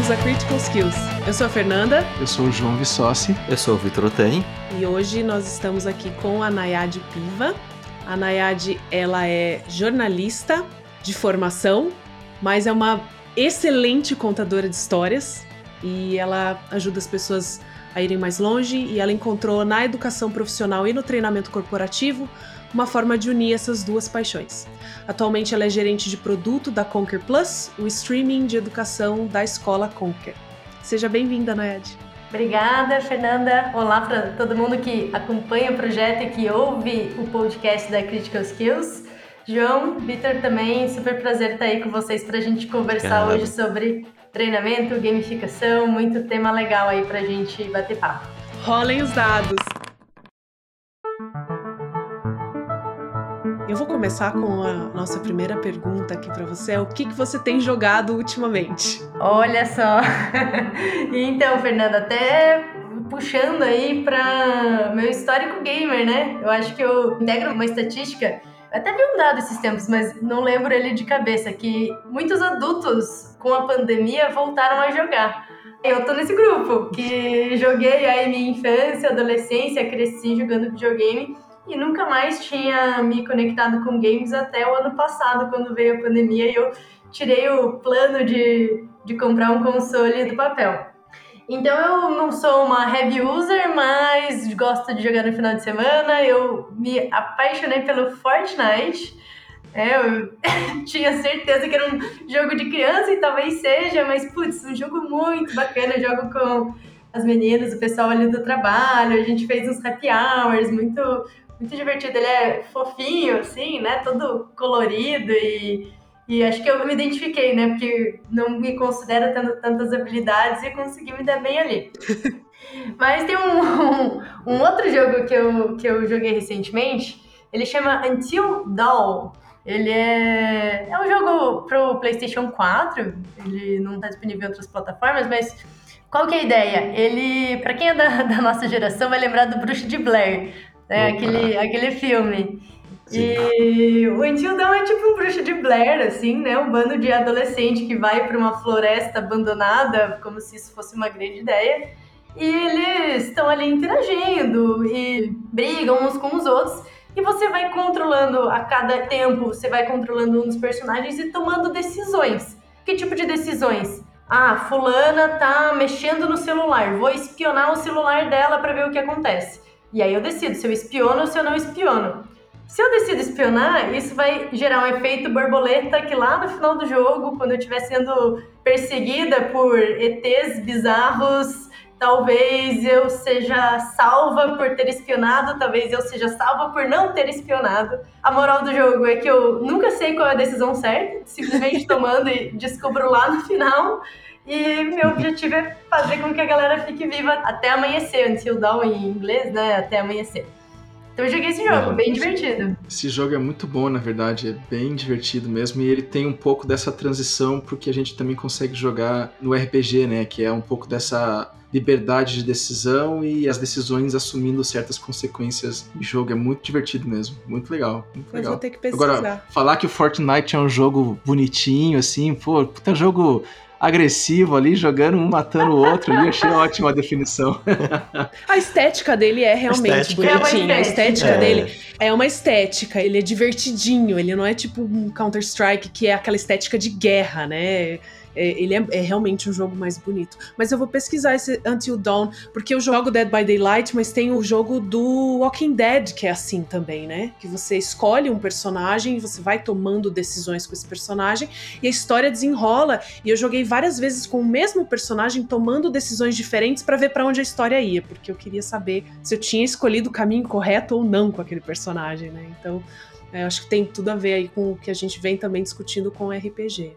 somos a Critical Skills. Eu sou a Fernanda. Eu sou o João Vissossi. Eu sou o Vitor Oten. E hoje nós estamos aqui com a Nayade Piva. A Nayade, ela é jornalista de formação, mas é uma excelente contadora de histórias e ela ajuda as pessoas a irem mais longe e ela encontrou na educação profissional e no treinamento corporativo uma forma de unir essas duas paixões. Atualmente ela é gerente de produto da Conquer Plus, o streaming de educação da escola Conquer. Seja bem-vinda, Nayade. Obrigada, Fernanda. Olá para todo mundo que acompanha o projeto e que ouve o podcast da Critical Skills. João, Vitor também, super prazer estar aí com vocês para a gente conversar hoje sobre treinamento, gamificação, muito tema legal aí para a gente bater papo. Rolem os dados. Eu vou começar com a nossa primeira pergunta aqui para você. É o que, que você tem jogado ultimamente? Olha só. então, Fernanda, até puxando aí para meu histórico gamer, né? Eu acho que eu integro uma estatística. Até vi um dado esses tempos, mas não lembro ele de cabeça, que muitos adultos com a pandemia voltaram a jogar. Eu tô nesse grupo, que joguei aí minha infância, adolescência, cresci jogando videogame e nunca mais tinha me conectado com games até o ano passado, quando veio a pandemia e eu tirei o plano de, de comprar um console do papel. Então eu não sou uma heavy user, mas gosto de jogar no final de semana. Eu me apaixonei pelo Fortnite. É, eu tinha certeza que era um jogo de criança e talvez seja, mas putz, um jogo muito bacana. Eu jogo com as meninas, o pessoal ali do trabalho, a gente fez uns happy hours, muito, muito divertido. Ele é fofinho, assim, né? Todo colorido e, e acho que eu me identifiquei, né? Porque não me considero tendo tantas habilidades e consegui me dar bem ali. Mas tem um, um, um, outro jogo que eu, que eu joguei recentemente, ele chama Until Dawn. Ele é, é um jogo pro PlayStation 4, ele não está disponível em outras plataformas, mas qual que é a ideia? Ele, para quem é da, da, nossa geração, vai lembrar do Bruxo de Blair, né? Aquele, aquele filme. Sim. E o Until Dawn é tipo um bruxo de Blair, assim, né? Um bando de adolescente que vai para uma floresta abandonada, como se isso fosse uma grande ideia. E eles estão ali interagindo e brigam uns com os outros. E você vai controlando a cada tempo, você vai controlando um dos personagens e tomando decisões. Que tipo de decisões? Ah, fulana tá mexendo no celular, vou espionar o celular dela para ver o que acontece. E aí eu decido se eu espiono ou se eu não espiono. Se eu decido espionar, isso vai gerar um efeito borboleta que lá no final do jogo, quando eu estiver sendo perseguida por ETs bizarros, talvez eu seja salva por ter espionado, talvez eu seja salva por não ter espionado. A moral do jogo é que eu nunca sei qual é a decisão certa, simplesmente tomando e descubro lá no final. E meu objetivo é fazer com que a galera fique viva até amanhecer, until dawn em inglês, né? Até amanhecer. Então eu joguei esse jogo, bem divertido. Esse jogo é muito bom, na verdade, é bem divertido mesmo. E ele tem um pouco dessa transição porque a gente também consegue jogar no RPG, né? Que é um pouco dessa liberdade de decisão e as decisões assumindo certas consequências de jogo. É muito divertido mesmo. Muito legal. Muito legal. vou ter que pesquisar. Agora, falar que o Fortnite é um jogo bonitinho, assim, pô, puta jogo agressivo ali, jogando um matando o outro ali. Achei ótima a definição. a estética dele é realmente bonitinha. É a estética é. dele é uma estética, ele é divertidinho, ele não é tipo um Counter-Strike que é aquela estética de guerra, né? É, ele é, é, realmente um jogo mais bonito. Mas eu vou pesquisar esse Until Dawn, porque eu jogo Dead by Daylight, mas tem o jogo do Walking Dead, que é assim também, né? Que você escolhe um personagem você vai tomando decisões com esse personagem e a história desenrola. E eu joguei várias vezes com o mesmo personagem, tomando decisões diferentes para ver para onde a história ia, porque eu queria saber se eu tinha escolhido o caminho correto ou não com aquele personagem, né? Então. É, acho que tem tudo a ver aí com o que a gente vem também discutindo com o RPG.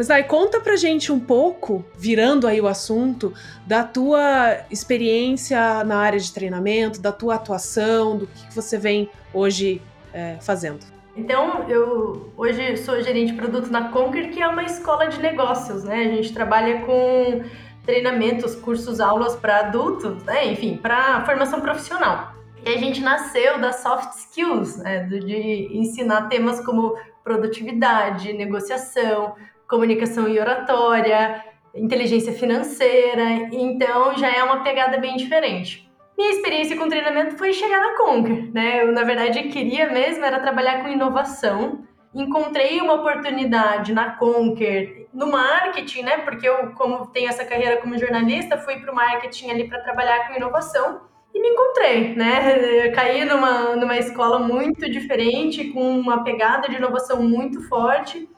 Mas aí conta pra gente um pouco, virando aí o assunto, da tua experiência na área de treinamento, da tua atuação, do que você vem hoje é, fazendo. Então, eu hoje sou gerente de produto na Conquer, que é uma escola de negócios, né? A gente trabalha com treinamentos, cursos, aulas para adultos, né? enfim, para formação profissional. E a gente nasceu das soft skills, né? de ensinar temas como produtividade, negociação, comunicação e oratória, inteligência financeira, então já é uma pegada bem diferente. Minha experiência com treinamento foi chegar na Conquer, né? Eu, na verdade, queria mesmo era trabalhar com inovação. Encontrei uma oportunidade na Conquer, no marketing, né? Porque eu, como tenho essa carreira como jornalista, fui para o marketing ali para trabalhar com inovação e me encontrei, né? Eu caí numa, numa escola muito diferente, com uma pegada de inovação muito forte.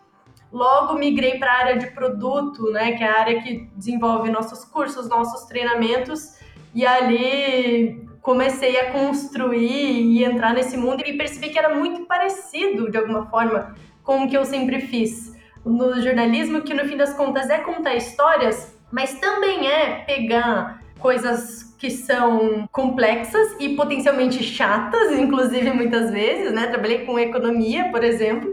Logo migrei para a área de produto, né? Que é a área que desenvolve nossos cursos, nossos treinamentos e ali comecei a construir e entrar nesse mundo e percebi que era muito parecido, de alguma forma, com o que eu sempre fiz no jornalismo, que no fim das contas é contar histórias, mas também é pegar coisas que são complexas e potencialmente chatas, inclusive muitas vezes, né? Trabalhei com economia, por exemplo,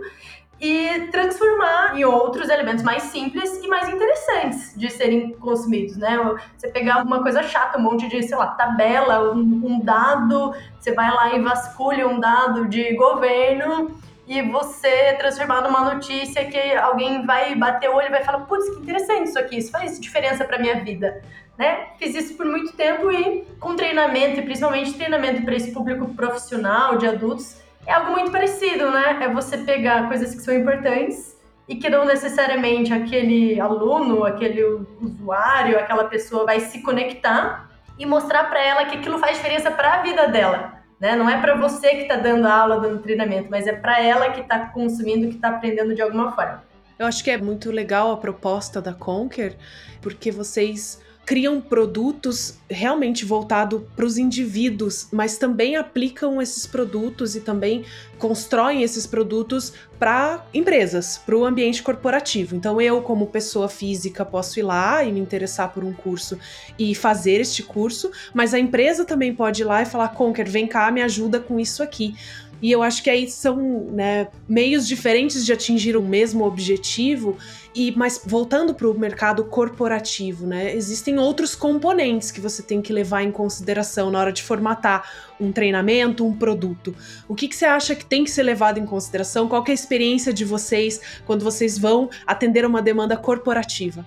e transformar em outros elementos mais simples e mais interessantes de serem consumidos, né? Você pegar uma coisa chata, um monte de, sei lá, tabela, um, um dado, você vai lá e vasculha um dado de governo e você transformar numa notícia que alguém vai bater o olho e vai falar, putz, que interessante isso aqui, isso faz diferença para minha vida. Né? Fiz isso por muito tempo e com treinamento, e principalmente treinamento para esse público profissional de adultos, é algo muito parecido, né? É você pegar coisas que são importantes e que não necessariamente aquele aluno, aquele usuário, aquela pessoa vai se conectar e mostrar para ela que aquilo faz diferença para a vida dela. Né? Não é para você que está dando a aula, dando treinamento, mas é para ela que está consumindo, que está aprendendo de alguma forma. Eu acho que é muito legal a proposta da Conquer, porque vocês criam produtos realmente voltado para os indivíduos, mas também aplicam esses produtos e também constroem esses produtos para empresas, para o ambiente corporativo. Então eu, como pessoa física, posso ir lá e me interessar por um curso e fazer este curso, mas a empresa também pode ir lá e falar: Conker, vem cá, me ajuda com isso aqui. E eu acho que aí são né, meios diferentes de atingir o mesmo objetivo, e mas voltando para o mercado corporativo, né? Existem outros componentes que você tem que levar em consideração na hora de formatar um treinamento, um produto. O que, que você acha que tem que ser levado em consideração? Qual é a experiência de vocês quando vocês vão atender uma demanda corporativa?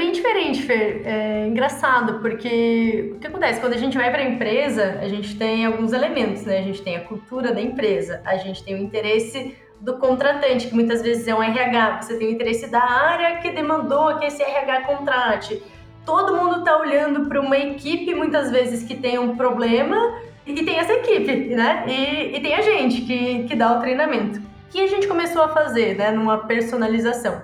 Bem diferente, Fer. É engraçado, porque o que acontece? Quando a gente vai para a empresa, a gente tem alguns elementos, né? A gente tem a cultura da empresa, a gente tem o interesse do contratante, que muitas vezes é um RH, você tem o interesse da área que demandou que esse RH contrate. Todo mundo está olhando para uma equipe, muitas vezes, que tem um problema, e tem essa equipe, né? E, e tem a gente que, que dá o treinamento. O que a gente começou a fazer, né, numa personalização?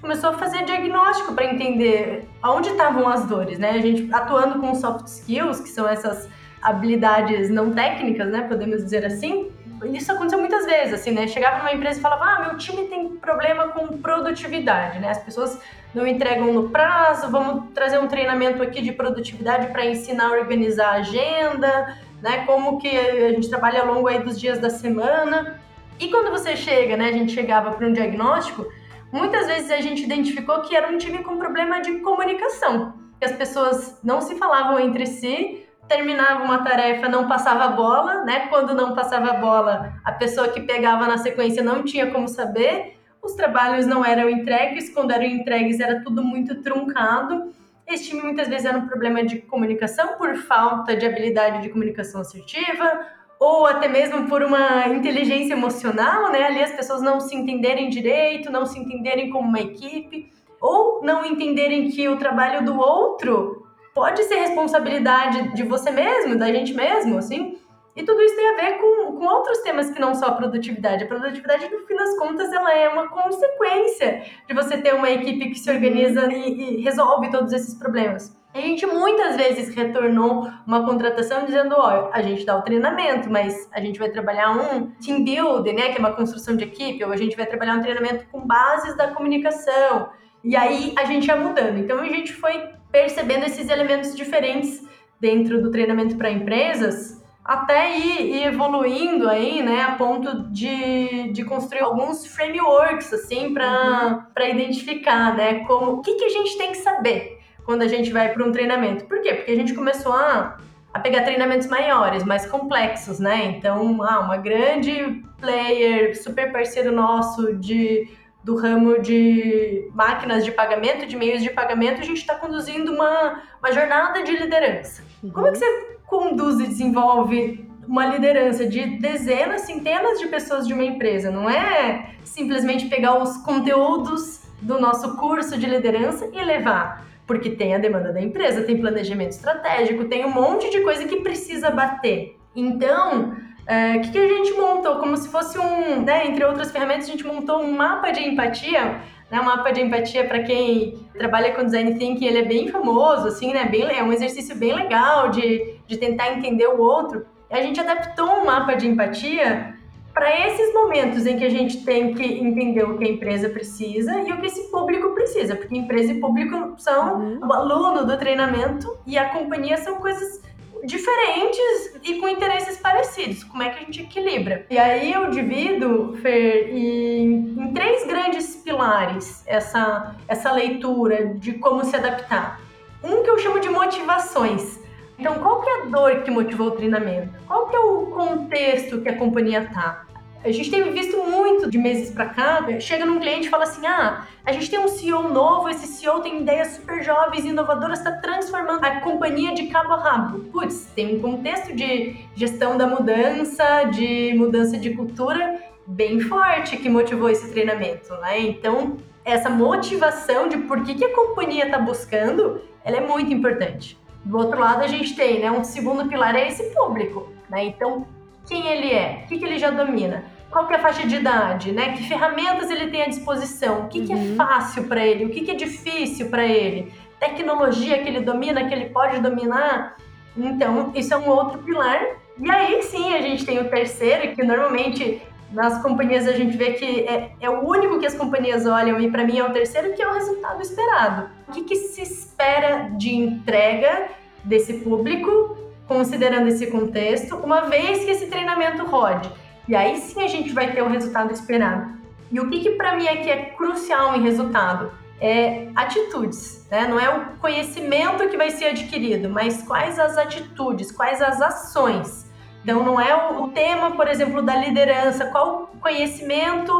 Começou a fazer diagnóstico para entender aonde estavam as dores, né? A gente atuando com soft skills, que são essas habilidades não técnicas, né? Podemos dizer assim. Isso aconteceu muitas vezes, assim, né? Chegava numa empresa e falava: "Ah, meu time tem problema com produtividade, né? As pessoas não entregam no prazo, vamos trazer um treinamento aqui de produtividade para ensinar a organizar a agenda, né? Como que a gente trabalha ao longo aí dos dias da semana. E quando você chega, né? A gente chegava para um diagnóstico, Muitas vezes a gente identificou que era um time com problema de comunicação, que as pessoas não se falavam entre si, terminava uma tarefa, não passava a bola, né? Quando não passava a bola, a pessoa que pegava na sequência não tinha como saber, os trabalhos não eram entregues, quando eram entregues era tudo muito truncado. Esse time muitas vezes era um problema de comunicação por falta de habilidade de comunicação assertiva, ou até mesmo por uma inteligência emocional, né? Ali as pessoas não se entenderem direito, não se entenderem como uma equipe, ou não entenderem que o trabalho do outro pode ser responsabilidade de você mesmo, da gente mesmo, assim. E tudo isso tem a ver com, com outros temas que não só a produtividade. A produtividade, no fim das contas, ela é uma consequência de você ter uma equipe que se organiza e, e resolve todos esses problemas. A gente muitas vezes retornou uma contratação dizendo, ó, a gente dá o treinamento, mas a gente vai trabalhar um team building, né, que é uma construção de equipe, ou a gente vai trabalhar um treinamento com bases da comunicação. E aí a gente ia mudando. Então a gente foi percebendo esses elementos diferentes dentro do treinamento para empresas, até ir, evoluindo aí, né, a ponto de, de construir alguns frameworks, assim, para uhum. identificar, né, como, o que, que a gente tem que saber quando a gente vai para um treinamento. Por quê? Porque a gente começou a, a pegar treinamentos maiores, mais complexos, né? Então, ah, uma grande player, super parceiro nosso de do ramo de máquinas de pagamento, de meios de pagamento, a gente está conduzindo uma, uma jornada de liderança. Uhum. Como é que você conduz e desenvolve uma liderança de dezenas, centenas de pessoas de uma empresa? Não é simplesmente pegar os conteúdos do nosso curso de liderança e levar. Porque tem a demanda da empresa, tem planejamento estratégico, tem um monte de coisa que precisa bater. Então, o é, que, que, a gente montou? Como se fosse um, né, entre outras ferramentas, a gente montou um mapa de empatia. Né, um mapa de empatia para quem trabalha com design thinking, ele é bem famoso, assim, né? Bem, é um exercício bem legal de, de tentar entender o outro. E a gente adaptou um mapa de empatia para esses momentos em que a gente tem que entender o que a empresa precisa e o que esse público precisa, porque empresa e público são uhum. o aluno do treinamento e a companhia são coisas diferentes e com interesses parecidos. Como é que a gente equilibra? E aí eu divido, Fer, em, em três grandes pilares essa, essa leitura de como se adaptar. Um que eu chamo de motivações. Então, qual que é a dor que motivou o treinamento? Qual que é o contexto que a companhia está? A gente tem visto muito de meses para cá, chega num cliente e fala assim: ah, a gente tem um CEO novo, esse CEO tem ideias super jovens e inovadoras, está transformando a companhia de cabo a rabo. Putz, tem um contexto de gestão da mudança, de mudança de cultura bem forte que motivou esse treinamento, né? Então, essa motivação de por que, que a companhia está buscando, ela é muito importante. Do outro lado, a gente tem, né, um segundo pilar é esse público, né? Então, quem ele é, o que, que ele já domina, qual que é a faixa de idade, né? Que ferramentas ele tem à disposição, o que, uhum. que é uhum. fácil para ele, o que, que é difícil para ele, tecnologia que ele domina, que ele pode dominar. Então, isso é um outro pilar. E aí sim a gente tem o terceiro, que normalmente nas companhias a gente vê que é, é o único que as companhias olham, e para mim é o terceiro, que é o resultado esperado. O que, que se espera de entrega desse público considerando esse contexto, uma vez que esse treinamento rode. E aí sim a gente vai ter o resultado esperado. E o que, que para mim aqui é crucial em resultado? É atitudes, né? Não é o conhecimento que vai ser adquirido, mas quais as atitudes, quais as ações. Então não é o tema, por exemplo, da liderança, qual o conhecimento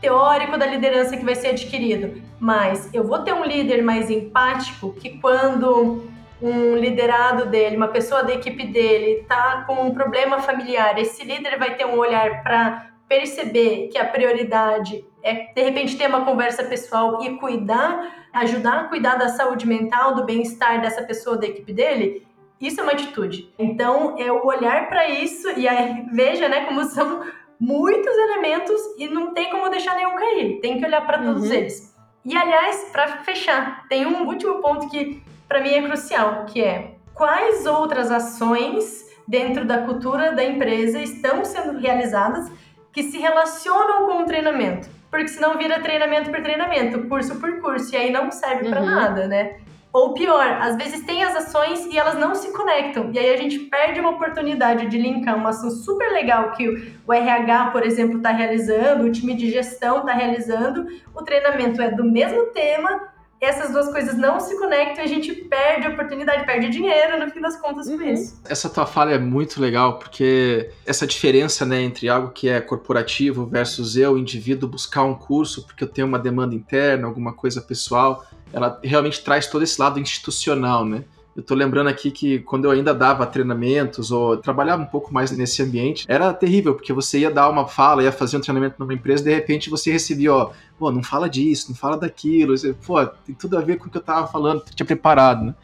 teórico da liderança que vai ser adquirido, mas eu vou ter um líder mais empático que quando um liderado dele, uma pessoa da equipe dele está com um problema familiar, esse líder vai ter um olhar para perceber que a prioridade é de repente ter uma conversa pessoal e cuidar, ajudar a cuidar da saúde mental, do bem-estar dessa pessoa da equipe dele, isso é uma atitude. Então, é o olhar para isso e aí veja, né, como são muitos elementos e não tem como deixar nenhum cair. Tem que olhar para todos uhum. eles. E aliás, para fechar, tem um último ponto que para mim é crucial, que é quais outras ações dentro da cultura da empresa estão sendo realizadas que se relacionam com o treinamento. Porque senão vira treinamento por treinamento, curso por curso, e aí não serve uhum. para nada, né? Ou pior, às vezes tem as ações e elas não se conectam. E aí a gente perde uma oportunidade de linkar uma ação super legal que o RH, por exemplo, está realizando, o time de gestão está realizando. O treinamento é do mesmo tema, essas duas coisas não se conectam e a gente perde a oportunidade, perde dinheiro no fim das contas por uhum. isso. Essa tua fala é muito legal, porque essa diferença né, entre algo que é corporativo versus eu, indivíduo, buscar um curso porque eu tenho uma demanda interna, alguma coisa pessoal, ela realmente traz todo esse lado institucional, né? Eu tô lembrando aqui que quando eu ainda dava treinamentos ou trabalhava um pouco mais nesse ambiente, era terrível, porque você ia dar uma fala, ia fazer um treinamento numa empresa, de repente você recebia, ó, pô, não fala disso, não fala daquilo, você, pô, tem tudo a ver com o que eu tava falando, tinha preparado, né?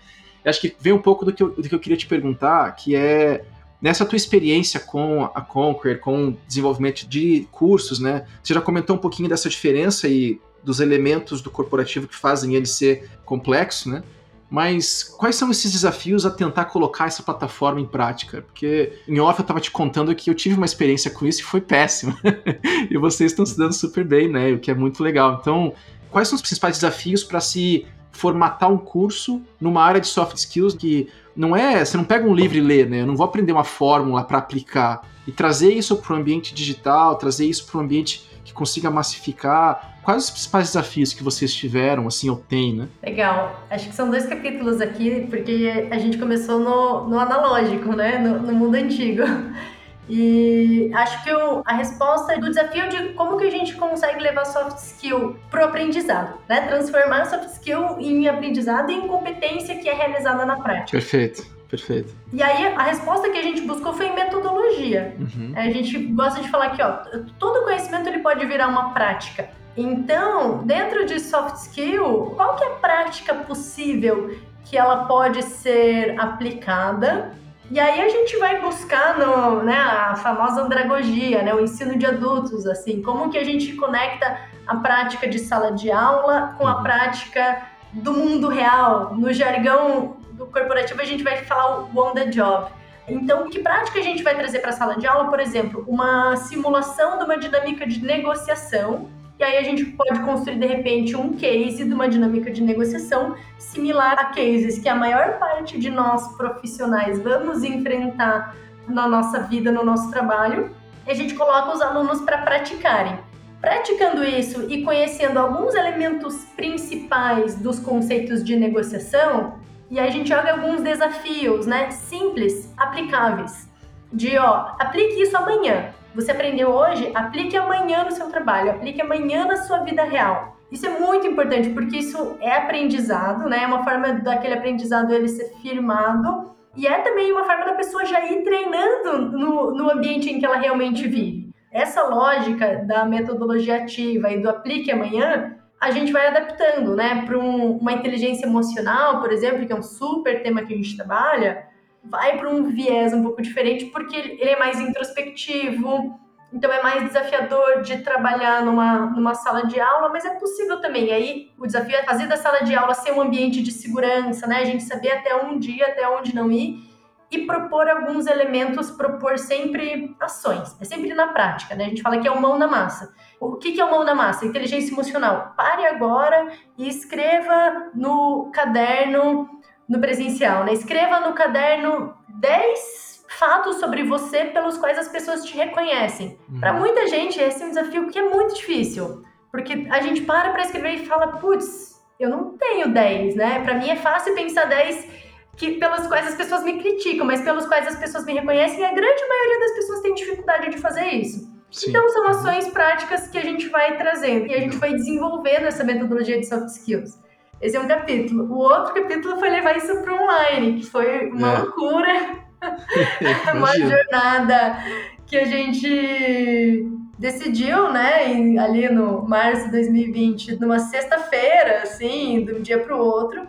Eu acho que vem um pouco do que, eu, do que eu queria te perguntar, que é nessa tua experiência com a Conquer, com o desenvolvimento de cursos, né? Você já comentou um pouquinho dessa diferença e dos elementos do corporativo que fazem ele ser complexo, né? Mas quais são esses desafios a tentar colocar essa plataforma em prática? Porque em off eu estava te contando que eu tive uma experiência com isso e foi péssima. e vocês estão se dando super bem, né? O que é muito legal. Então, quais são os principais desafios para se formatar um curso numa área de soft skills que não é, você não pega um livro e lê, né? Eu não vou aprender uma fórmula para aplicar e trazer isso para o ambiente digital, trazer isso para o ambiente que consiga massificar. Quais os principais desafios que vocês tiveram, assim, ou têm, né? Legal. Acho que são dois capítulos aqui, porque a gente começou no, no analógico, né? No, no mundo antigo. E acho que o, a resposta do desafio de como que a gente consegue levar soft skill pro aprendizado, né? Transformar soft skill em aprendizado e em competência que é realizada na prática. Perfeito. Perfeito. E aí a resposta que a gente buscou foi em metodologia. Uhum. A gente gosta de falar que ó, todo conhecimento ele pode virar uma prática. Então, dentro de soft skill, qual que é a prática possível que ela pode ser aplicada e aí a gente vai buscar no, né, a famosa andragogia, né, o ensino de adultos, assim, como que a gente conecta a prática de sala de aula com a uhum. prática do mundo real. No jargão do corporativo a gente vai falar o on the job. Então, que prática a gente vai trazer para a sala de aula? Por exemplo, uma simulação de uma dinâmica de negociação e aí a gente pode construir, de repente, um case de uma dinâmica de negociação similar a cases que a maior parte de nós profissionais vamos enfrentar na nossa vida, no nosso trabalho. E a gente coloca os alunos para praticarem. Praticando isso e conhecendo alguns elementos principais dos conceitos de negociação, e aí a gente joga alguns desafios, né, simples, aplicáveis. De, ó, aplique isso amanhã. Você aprendeu hoje, aplique amanhã no seu trabalho, aplique amanhã na sua vida real. Isso é muito importante porque isso é aprendizado, né? É uma forma daquele aprendizado ele ser firmado e é também uma forma da pessoa já ir treinando no, no ambiente em que ela realmente vive. Essa lógica da metodologia ativa e do aplique amanhã, a gente vai adaptando, né? Para um, uma inteligência emocional, por exemplo, que é um super tema que a gente trabalha vai para um viés um pouco diferente porque ele é mais introspectivo, então é mais desafiador de trabalhar numa, numa sala de aula, mas é possível também. Aí o desafio é fazer da sala de aula ser um ambiente de segurança, né? A gente saber até onde ir, até onde não ir e propor alguns elementos, propor sempre ações. É sempre na prática, né? A gente fala que é o mão na massa. O que, que é o mão na massa? Inteligência emocional. Pare agora e escreva no caderno no presencial, né? Escreva no caderno 10 fatos sobre você pelos quais as pessoas te reconhecem. Uhum. Para muita gente, esse é um desafio que é muito difícil, porque a gente para para escrever e fala, putz, eu não tenho 10, né? Para mim é fácil pensar 10 que pelas quais as pessoas me criticam, mas pelos quais as pessoas me reconhecem, e a grande maioria das pessoas tem dificuldade de fazer isso. Sim. Então são ações práticas que a gente vai trazendo e a gente vai desenvolvendo essa metodologia de soft skills. Esse é um capítulo. O outro capítulo foi levar isso para online, que foi uma é. loucura. uma jornada que a gente decidiu, né, em, ali no março de 2020, numa sexta-feira, assim, de um dia para o outro.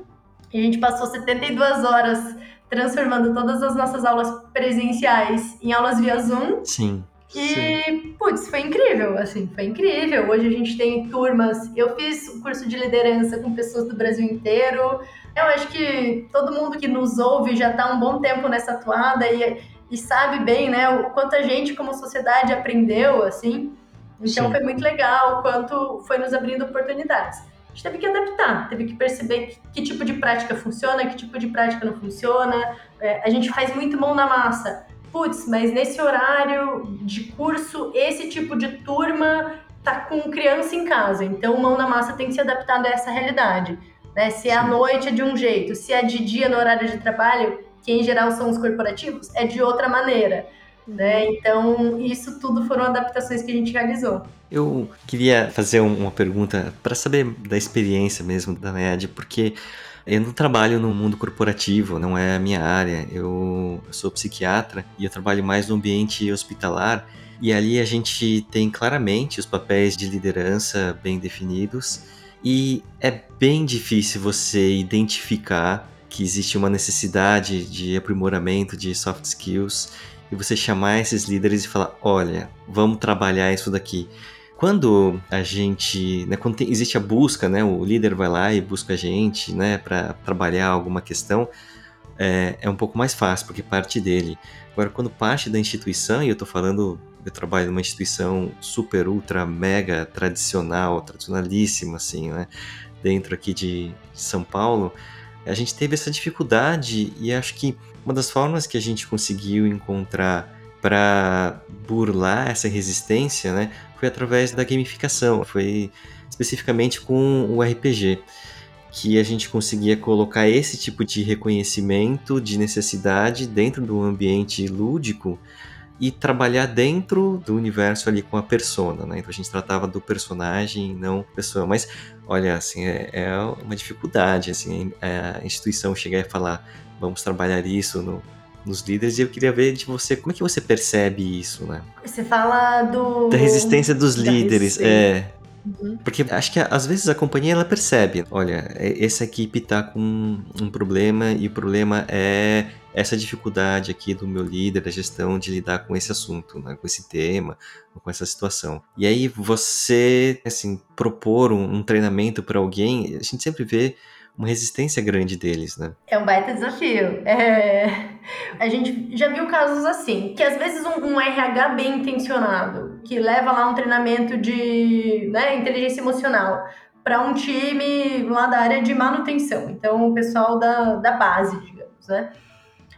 E a gente passou 72 horas transformando todas as nossas aulas presenciais em aulas via Zoom. Sim. E, putz, foi incrível, assim, foi incrível. Hoje a gente tem turmas. Eu fiz o curso de liderança com pessoas do Brasil inteiro. Eu acho que todo mundo que nos ouve já está um bom tempo nessa atuada e, e sabe bem, né, o quanto a gente, como sociedade, aprendeu, assim. Então Sim. foi muito legal, o quanto foi nos abrindo oportunidades. A gente teve que adaptar, teve que perceber que, que tipo de prática funciona, que tipo de prática não funciona. É, a gente faz muito mão na massa putz, mas nesse horário de curso, esse tipo de turma tá com criança em casa, então mão na massa tem que se adaptar a essa realidade. Né? Se é à noite é de um jeito, se é de dia no horário de trabalho, que em geral são os corporativos, é de outra maneira. Né? Então, isso tudo foram adaptações que a gente realizou. Eu queria fazer uma pergunta para saber da experiência mesmo da MED, porque eu não trabalho no mundo corporativo, não é a minha área. Eu sou psiquiatra e eu trabalho mais no ambiente hospitalar. E ali a gente tem claramente os papéis de liderança bem definidos. E é bem difícil você identificar que existe uma necessidade de aprimoramento de soft skills e você chamar esses líderes e falar: olha, vamos trabalhar isso daqui. Quando a gente, né, quando tem, existe a busca, né, o líder vai lá e busca a gente, né, para trabalhar alguma questão, é, é um pouco mais fácil, porque parte dele. Agora, quando parte da instituição, e eu estou falando, eu trabalho numa instituição super, ultra, mega tradicional, tradicionalíssima, assim, né, dentro aqui de São Paulo, a gente teve essa dificuldade e acho que uma das formas que a gente conseguiu encontrar para burlar essa resistência, né, foi através da gamificação, foi especificamente com o RPG, que a gente conseguia colocar esse tipo de reconhecimento de necessidade dentro do ambiente lúdico e trabalhar dentro do universo ali com a persona, né? Então a gente tratava do personagem, não pessoa. Mas olha, assim, é, é uma dificuldade, assim, a instituição chegar e falar, vamos trabalhar isso no, nos líderes e eu queria ver de você como é que você percebe isso, né? Você fala do da resistência dos da líderes, resistência. é. Uhum. Porque acho que às vezes a companhia ela percebe, olha, essa equipe tá com um problema e o problema é essa dificuldade aqui do meu líder da gestão de lidar com esse assunto, né, com esse tema, com essa situação. E aí você, assim, propor um, um treinamento para alguém, a gente sempre vê uma resistência grande deles, né? É um baita desafio. É... A gente já viu casos assim, que às vezes um, um, RH bem intencionado, que leva lá um treinamento de né, inteligência emocional para um time lá da área de manutenção, então o pessoal da, da base, digamos, né?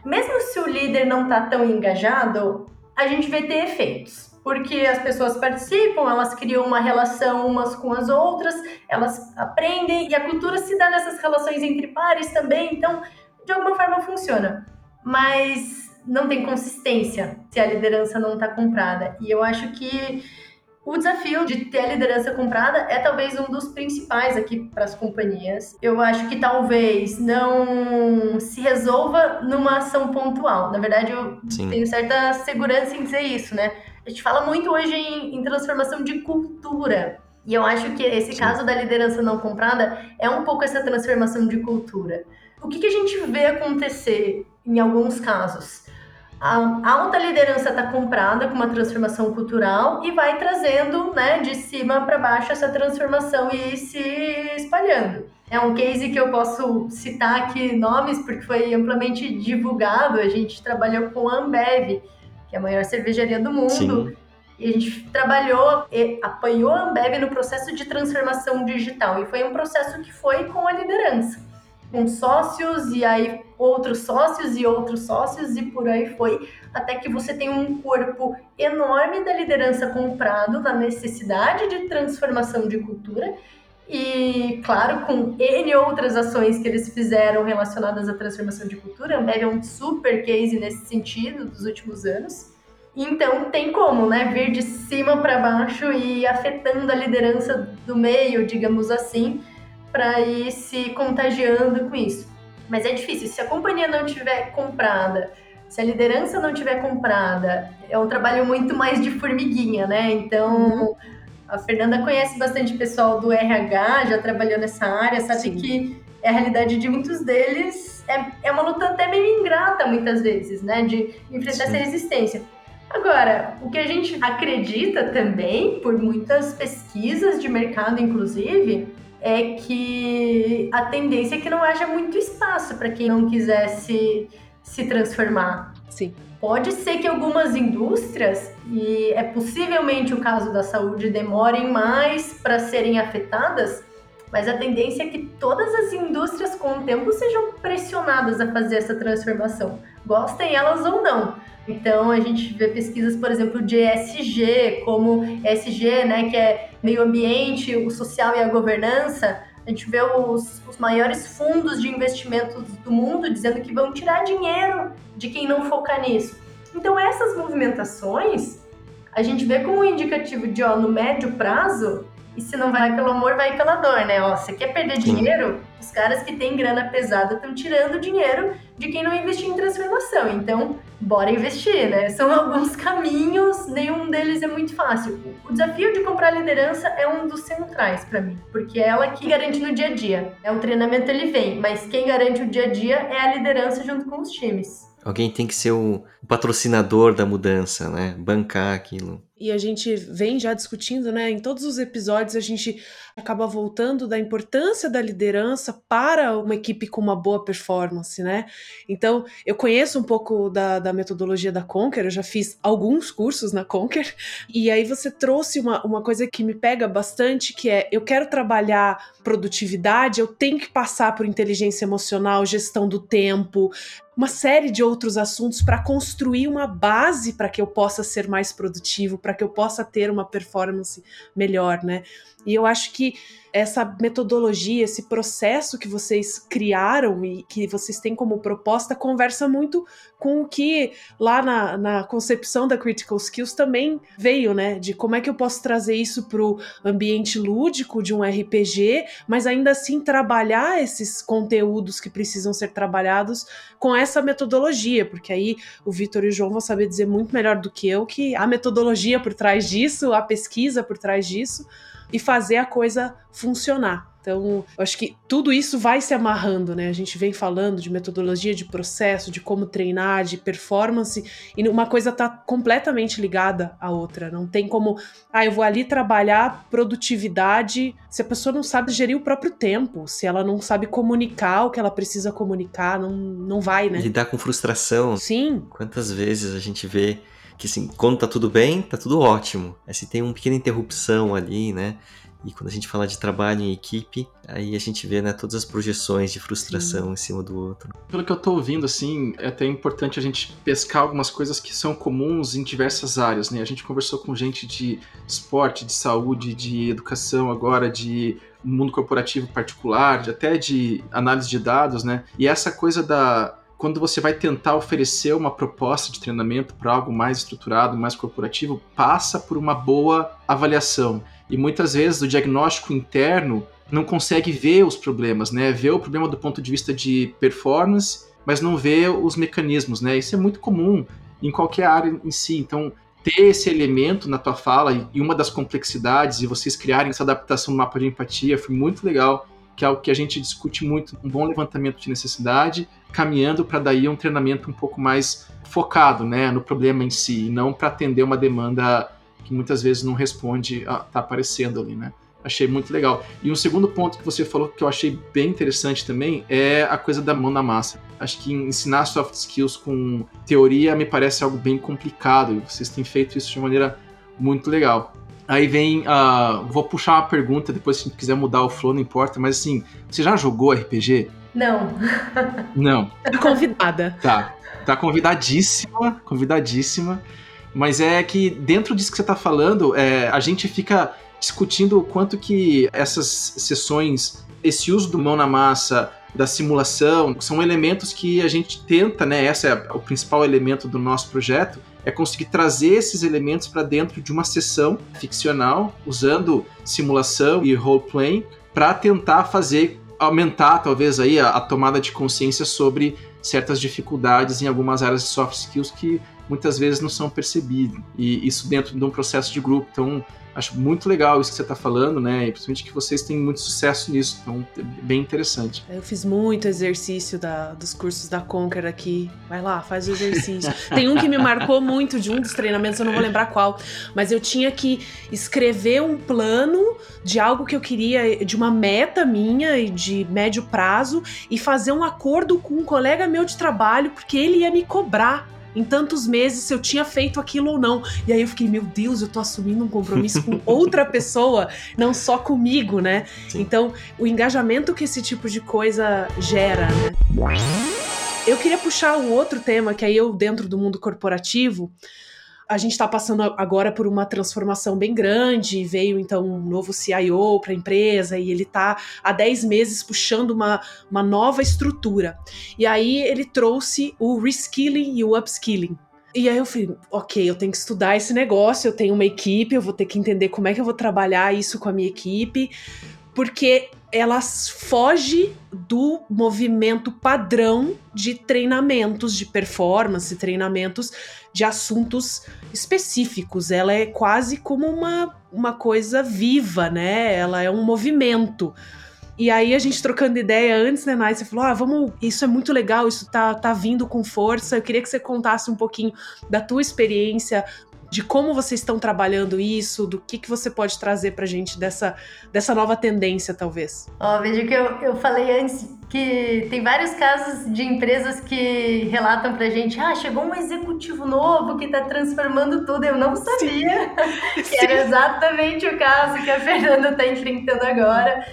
Mesmo se o líder não está tão engajado, a gente vê ter efeitos porque as pessoas participam, elas criam uma relação umas com as outras, elas aprendem e a cultura se dá nessas relações entre pares também, então de alguma forma funciona. Mas não tem consistência se a liderança não está comprada. E eu acho que o desafio de ter a liderança comprada é talvez um dos principais aqui para as companhias. Eu acho que talvez não se resolva numa ação pontual. Na verdade, eu Sim. tenho certa segurança em dizer isso, né? A gente fala muito hoje em, em transformação de cultura. E eu acho que esse Sim. caso da liderança não comprada é um pouco essa transformação de cultura. O que, que a gente vê acontecer em alguns casos? A alta liderança está comprada com uma transformação cultural e vai trazendo né, de cima para baixo essa transformação e se espalhando. É um case que eu posso citar aqui nomes porque foi amplamente divulgado. A gente trabalhou com a Ambev, que é a maior cervejaria do mundo. Sim. E a gente trabalhou e apoiou a Ambev no processo de transformação digital. E foi um processo que foi com a liderança, com sócios e aí outros sócios e outros sócios e por aí foi, até que você tem um corpo enorme da liderança comprado na necessidade de transformação de cultura e, claro, com N outras ações que eles fizeram relacionadas à transformação de cultura, a Ambev é um super case nesse sentido dos últimos anos. Então, tem como, né, vir de cima para baixo e afetando a liderança do meio, digamos assim, para ir se contagiando com isso. Mas é difícil, se a companhia não tiver comprada, se a liderança não tiver comprada, é um trabalho muito mais de formiguinha, né? Então, uhum a Fernanda conhece bastante pessoal do RH, já trabalhou nessa área, sabe Sim. que é a realidade de muitos deles é, é uma luta até meio ingrata muitas vezes, né? De enfrentar Sim. essa resistência. Agora, o que a gente acredita também, por muitas pesquisas de mercado, inclusive, é que a tendência é que não haja muito espaço para quem não quisesse se transformar. Sim. Pode ser que algumas indústrias, e é possivelmente o caso da saúde, demorem mais para serem afetadas, mas a tendência é que todas as indústrias com o tempo sejam pressionadas a fazer essa transformação, gostem elas ou não. Então a gente vê pesquisas, por exemplo, de ESG, como ESG, né, que é meio ambiente, o social e a governança, a gente vê os, os maiores fundos de investimentos do mundo dizendo que vão tirar dinheiro de quem não focar nisso. Então, essas movimentações a gente vê como um indicativo de, ó, no médio prazo, e se não vai pelo amor, vai pela dor, né? Ó, você quer perder dinheiro? Os caras que têm grana pesada estão tirando dinheiro de quem não investiu em transformação. Então, bora investir, né? São alguns caminhos, nenhum deles é muito fácil. O desafio de comprar liderança é um dos centrais para mim, porque é ela que garante no dia a dia. É o treinamento ele vem, mas quem garante o dia a dia é a liderança junto com os times. Alguém tem que ser o patrocinador da mudança, né? Bancar aquilo. E a gente vem já discutindo, né? Em todos os episódios a gente acaba voltando da importância da liderança para uma equipe com uma boa performance, né? Então, eu conheço um pouco da, da metodologia da Conquer, eu já fiz alguns cursos na Conquer, e aí você trouxe uma, uma coisa que me pega bastante, que é eu quero trabalhar produtividade, eu tenho que passar por inteligência emocional, gestão do tempo, uma série de outros assuntos para construir uma base para que eu possa ser mais produtivo, para que eu possa ter uma performance melhor, né? E eu acho que essa metodologia, esse processo que vocês criaram e que vocês têm como proposta conversa muito com o que lá na, na concepção da Critical Skills também veio, né? De como é que eu posso trazer isso para o ambiente lúdico de um RPG, mas ainda assim trabalhar esses conteúdos que precisam ser trabalhados com essa metodologia, porque aí o Vitor e o João vão saber dizer muito melhor do que eu que a metodologia por trás disso, a pesquisa por trás disso e fazer a coisa funcionar. Então, eu acho que tudo isso vai se amarrando, né? A gente vem falando de metodologia, de processo, de como treinar, de performance, e uma coisa tá completamente ligada à outra. Não tem como, ah, eu vou ali trabalhar produtividade se a pessoa não sabe gerir o próprio tempo, se ela não sabe comunicar o que ela precisa comunicar, não, não vai, né? Lidar com frustração. Sim. Quantas vezes a gente vê que assim, quando tá tudo bem, tá tudo ótimo. Aí se tem uma pequena interrupção ali, né? E quando a gente fala de trabalho em equipe, aí a gente vê né, todas as projeções de frustração Sim. em cima do outro. Pelo que eu tô ouvindo, assim, é até importante a gente pescar algumas coisas que são comuns em diversas áreas, né? A gente conversou com gente de esporte, de saúde, de educação agora, de mundo corporativo particular, de, até de análise de dados, né? E essa coisa da quando você vai tentar oferecer uma proposta de treinamento para algo mais estruturado, mais corporativo, passa por uma boa avaliação. E muitas vezes o diagnóstico interno não consegue ver os problemas, né? Vê o problema do ponto de vista de performance, mas não vê os mecanismos, né? Isso é muito comum em qualquer área em si. Então, ter esse elemento na tua fala e uma das complexidades e vocês criarem essa adaptação no mapa de empatia foi muito legal que é algo que a gente discute muito, um bom levantamento de necessidade, caminhando para daí um treinamento um pouco mais focado né, no problema em si, e não para atender uma demanda que muitas vezes não responde, a, tá aparecendo ali, né? Achei muito legal. E um segundo ponto que você falou que eu achei bem interessante também é a coisa da mão na massa. Acho que ensinar soft skills com teoria me parece algo bem complicado e vocês têm feito isso de maneira muito legal. Aí vem. Uh, vou puxar uma pergunta, depois se quiser mudar o flow, não importa, mas assim, você já jogou RPG? Não. Não. Tá convidada. Tá. Tá convidadíssima, convidadíssima. Mas é que dentro disso que você tá falando, é, a gente fica discutindo o quanto que essas sessões, esse uso do mão na massa, da simulação, são elementos que a gente tenta, né? Esse é o principal elemento do nosso projeto, é conseguir trazer esses elementos para dentro de uma sessão ficcional, usando simulação e role-playing, para tentar fazer aumentar talvez aí a, a, tomada de consciência sobre certas dificuldades em algumas áreas de soft skills que muitas vezes não são percebidas. E isso dentro de um processo de grupo. Então, acho muito legal isso que você está falando, né? E principalmente que vocês têm muito sucesso nisso. Então, é bem interessante. Eu fiz muito exercício da, dos cursos da Conquer aqui. Vai lá, faz o exercício. Tem um que me marcou muito de um dos treinamentos, eu não vou lembrar qual, mas eu tinha que escrever um plano de algo que eu queria, de uma meta minha e de médio prazo, e fazer um acordo com um colega meu de trabalho, porque ele ia me cobrar em tantos meses se eu tinha feito aquilo ou não. E aí eu fiquei, meu Deus, eu tô assumindo um compromisso com outra pessoa, não só comigo, né? Sim. Então, o engajamento que esse tipo de coisa gera, né? Eu queria puxar um outro tema que aí eu, dentro do mundo corporativo, a gente está passando agora por uma transformação bem grande, veio então um novo CIO para a empresa e ele está há 10 meses puxando uma, uma nova estrutura. E aí ele trouxe o reskilling e o upskilling. E aí eu falei, ok, eu tenho que estudar esse negócio, eu tenho uma equipe, eu vou ter que entender como é que eu vou trabalhar isso com a minha equipe, porque ela foge do movimento padrão de treinamentos de performance, treinamentos de assuntos específicos. Ela é quase como uma, uma coisa viva, né? Ela é um movimento. E aí a gente trocando ideia antes, né, Nai? Você falou: ah, vamos, isso é muito legal, isso tá, tá vindo com força. Eu queria que você contasse um pouquinho da tua experiência, de como vocês estão trabalhando isso, do que, que você pode trazer pra gente dessa, dessa nova tendência, talvez. Ó, oh, veja que eu, eu falei antes que tem vários casos de empresas que relatam pra gente, ah, chegou um executivo novo que tá transformando tudo. Eu não sabia Sim. que era exatamente o caso que a Fernanda tá enfrentando agora.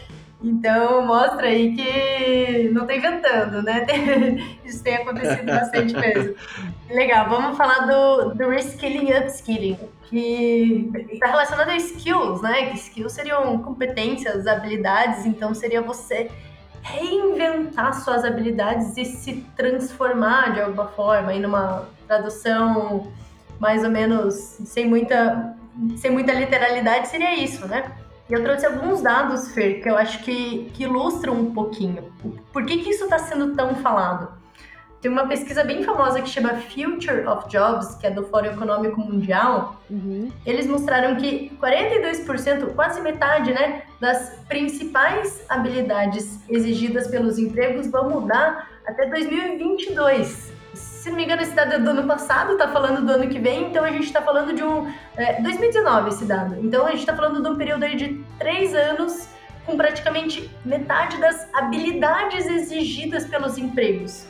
Então mostra aí que não tô inventando, né? Isso tem acontecido bastante mesmo. Legal, vamos falar do, do reskilling e upskilling, que está relacionado a skills, né? Que skills seriam competências, habilidades, então seria você reinventar suas habilidades e se transformar de alguma forma, em uma tradução mais ou menos sem muita, sem muita literalidade, seria isso, né? E eu trouxe alguns dados, Fer, que eu acho que, que ilustram um pouquinho. Por que, que isso está sendo tão falado? Tem uma pesquisa bem famosa que chama Future of Jobs, que é do Fórum Econômico Mundial. Uhum. Eles mostraram que 42%, quase metade, né, das principais habilidades exigidas pelos empregos vão mudar até 2022. Se não me engano, esse dado é do ano passado, tá falando do ano que vem, então a gente está falando de um. É, 2019 esse dado. Então a gente está falando de um período aí de três anos com praticamente metade das habilidades exigidas pelos empregos.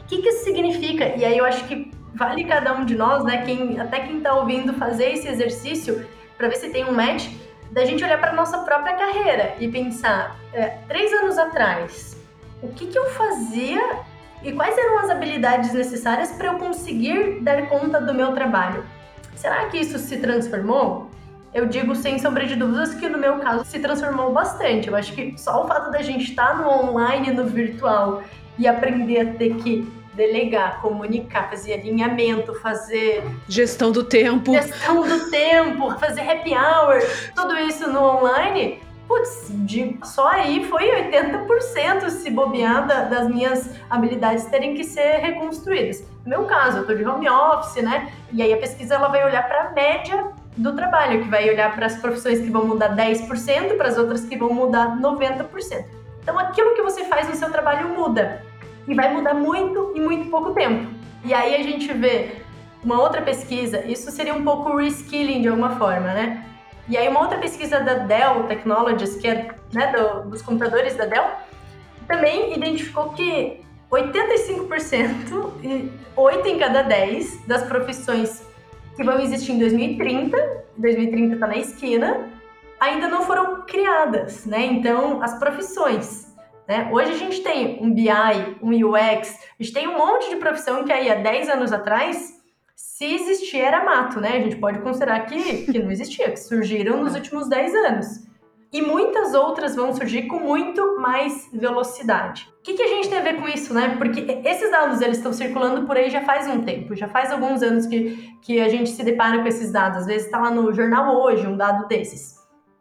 O que, que isso significa? E aí eu acho que vale cada um de nós, né? Quem, até quem está ouvindo fazer esse exercício para ver se tem um match, da gente olhar para nossa própria carreira e pensar, é, três anos atrás, o que, que eu fazia e quais eram as habilidades necessárias para eu conseguir dar conta do meu trabalho? Será que isso se transformou? Eu digo sem sombra de dúvidas que no meu caso se transformou bastante. Eu acho que só o fato da gente estar tá no online, no virtual e aprender a ter que delegar, comunicar, fazer alinhamento, fazer gestão do tempo, gestão do tempo, fazer happy hour, tudo isso no online. Putz, de, só aí foi 80% se bobear da, das minhas habilidades terem que ser reconstruídas. No meu caso, eu tô de home office, né? E aí a pesquisa ela vai olhar para a média do trabalho, que vai olhar para as profissões que vão mudar 10%, para as outras que vão mudar 90%. Então aquilo que você faz no seu trabalho muda e vai mudar muito em muito pouco tempo. E aí a gente vê uma outra pesquisa, isso seria um pouco reskilling de alguma forma, né? E aí uma outra pesquisa da Dell Technologies, que é né, do, dos computadores da Dell, também identificou que 85% e 8 em cada 10 das profissões que vão existir em 2030, 2030 está na esquina, ainda não foram criadas, né? Então, as profissões né? Hoje a gente tem um BI, um UX, a gente tem um monte de profissão que aí há 10 anos atrás, se existia era mato, né? A gente pode considerar que, que não existia, que surgiram nos últimos 10 anos. E muitas outras vão surgir com muito mais velocidade. O que, que a gente tem a ver com isso, né? Porque esses dados eles estão circulando por aí já faz um tempo, já faz alguns anos que, que a gente se depara com esses dados. Às vezes está lá no jornal hoje um dado desses.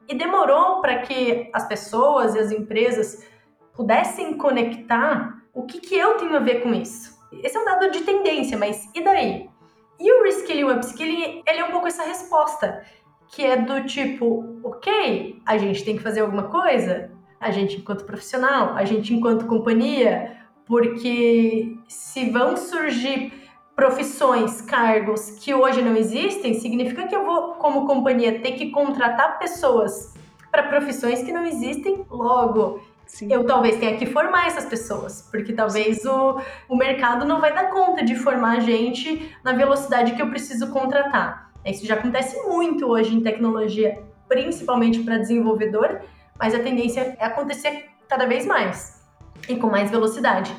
E demorou para que as pessoas e as empresas pudessem conectar o que, que eu tenho a ver com isso. Esse é um dado de tendência, mas e daí? E o reskilling e o upskilling, ele é um pouco essa resposta, que é do tipo, ok, a gente tem que fazer alguma coisa, a gente enquanto profissional, a gente enquanto companhia, porque se vão surgir profissões, cargos que hoje não existem, significa que eu vou, como companhia, ter que contratar pessoas para profissões que não existem logo. Sim. eu talvez tenha que formar essas pessoas, porque talvez o, o mercado não vai dar conta de formar gente na velocidade que eu preciso contratar. Isso já acontece muito hoje em tecnologia, principalmente para desenvolvedor, mas a tendência é acontecer cada vez mais e com mais velocidade.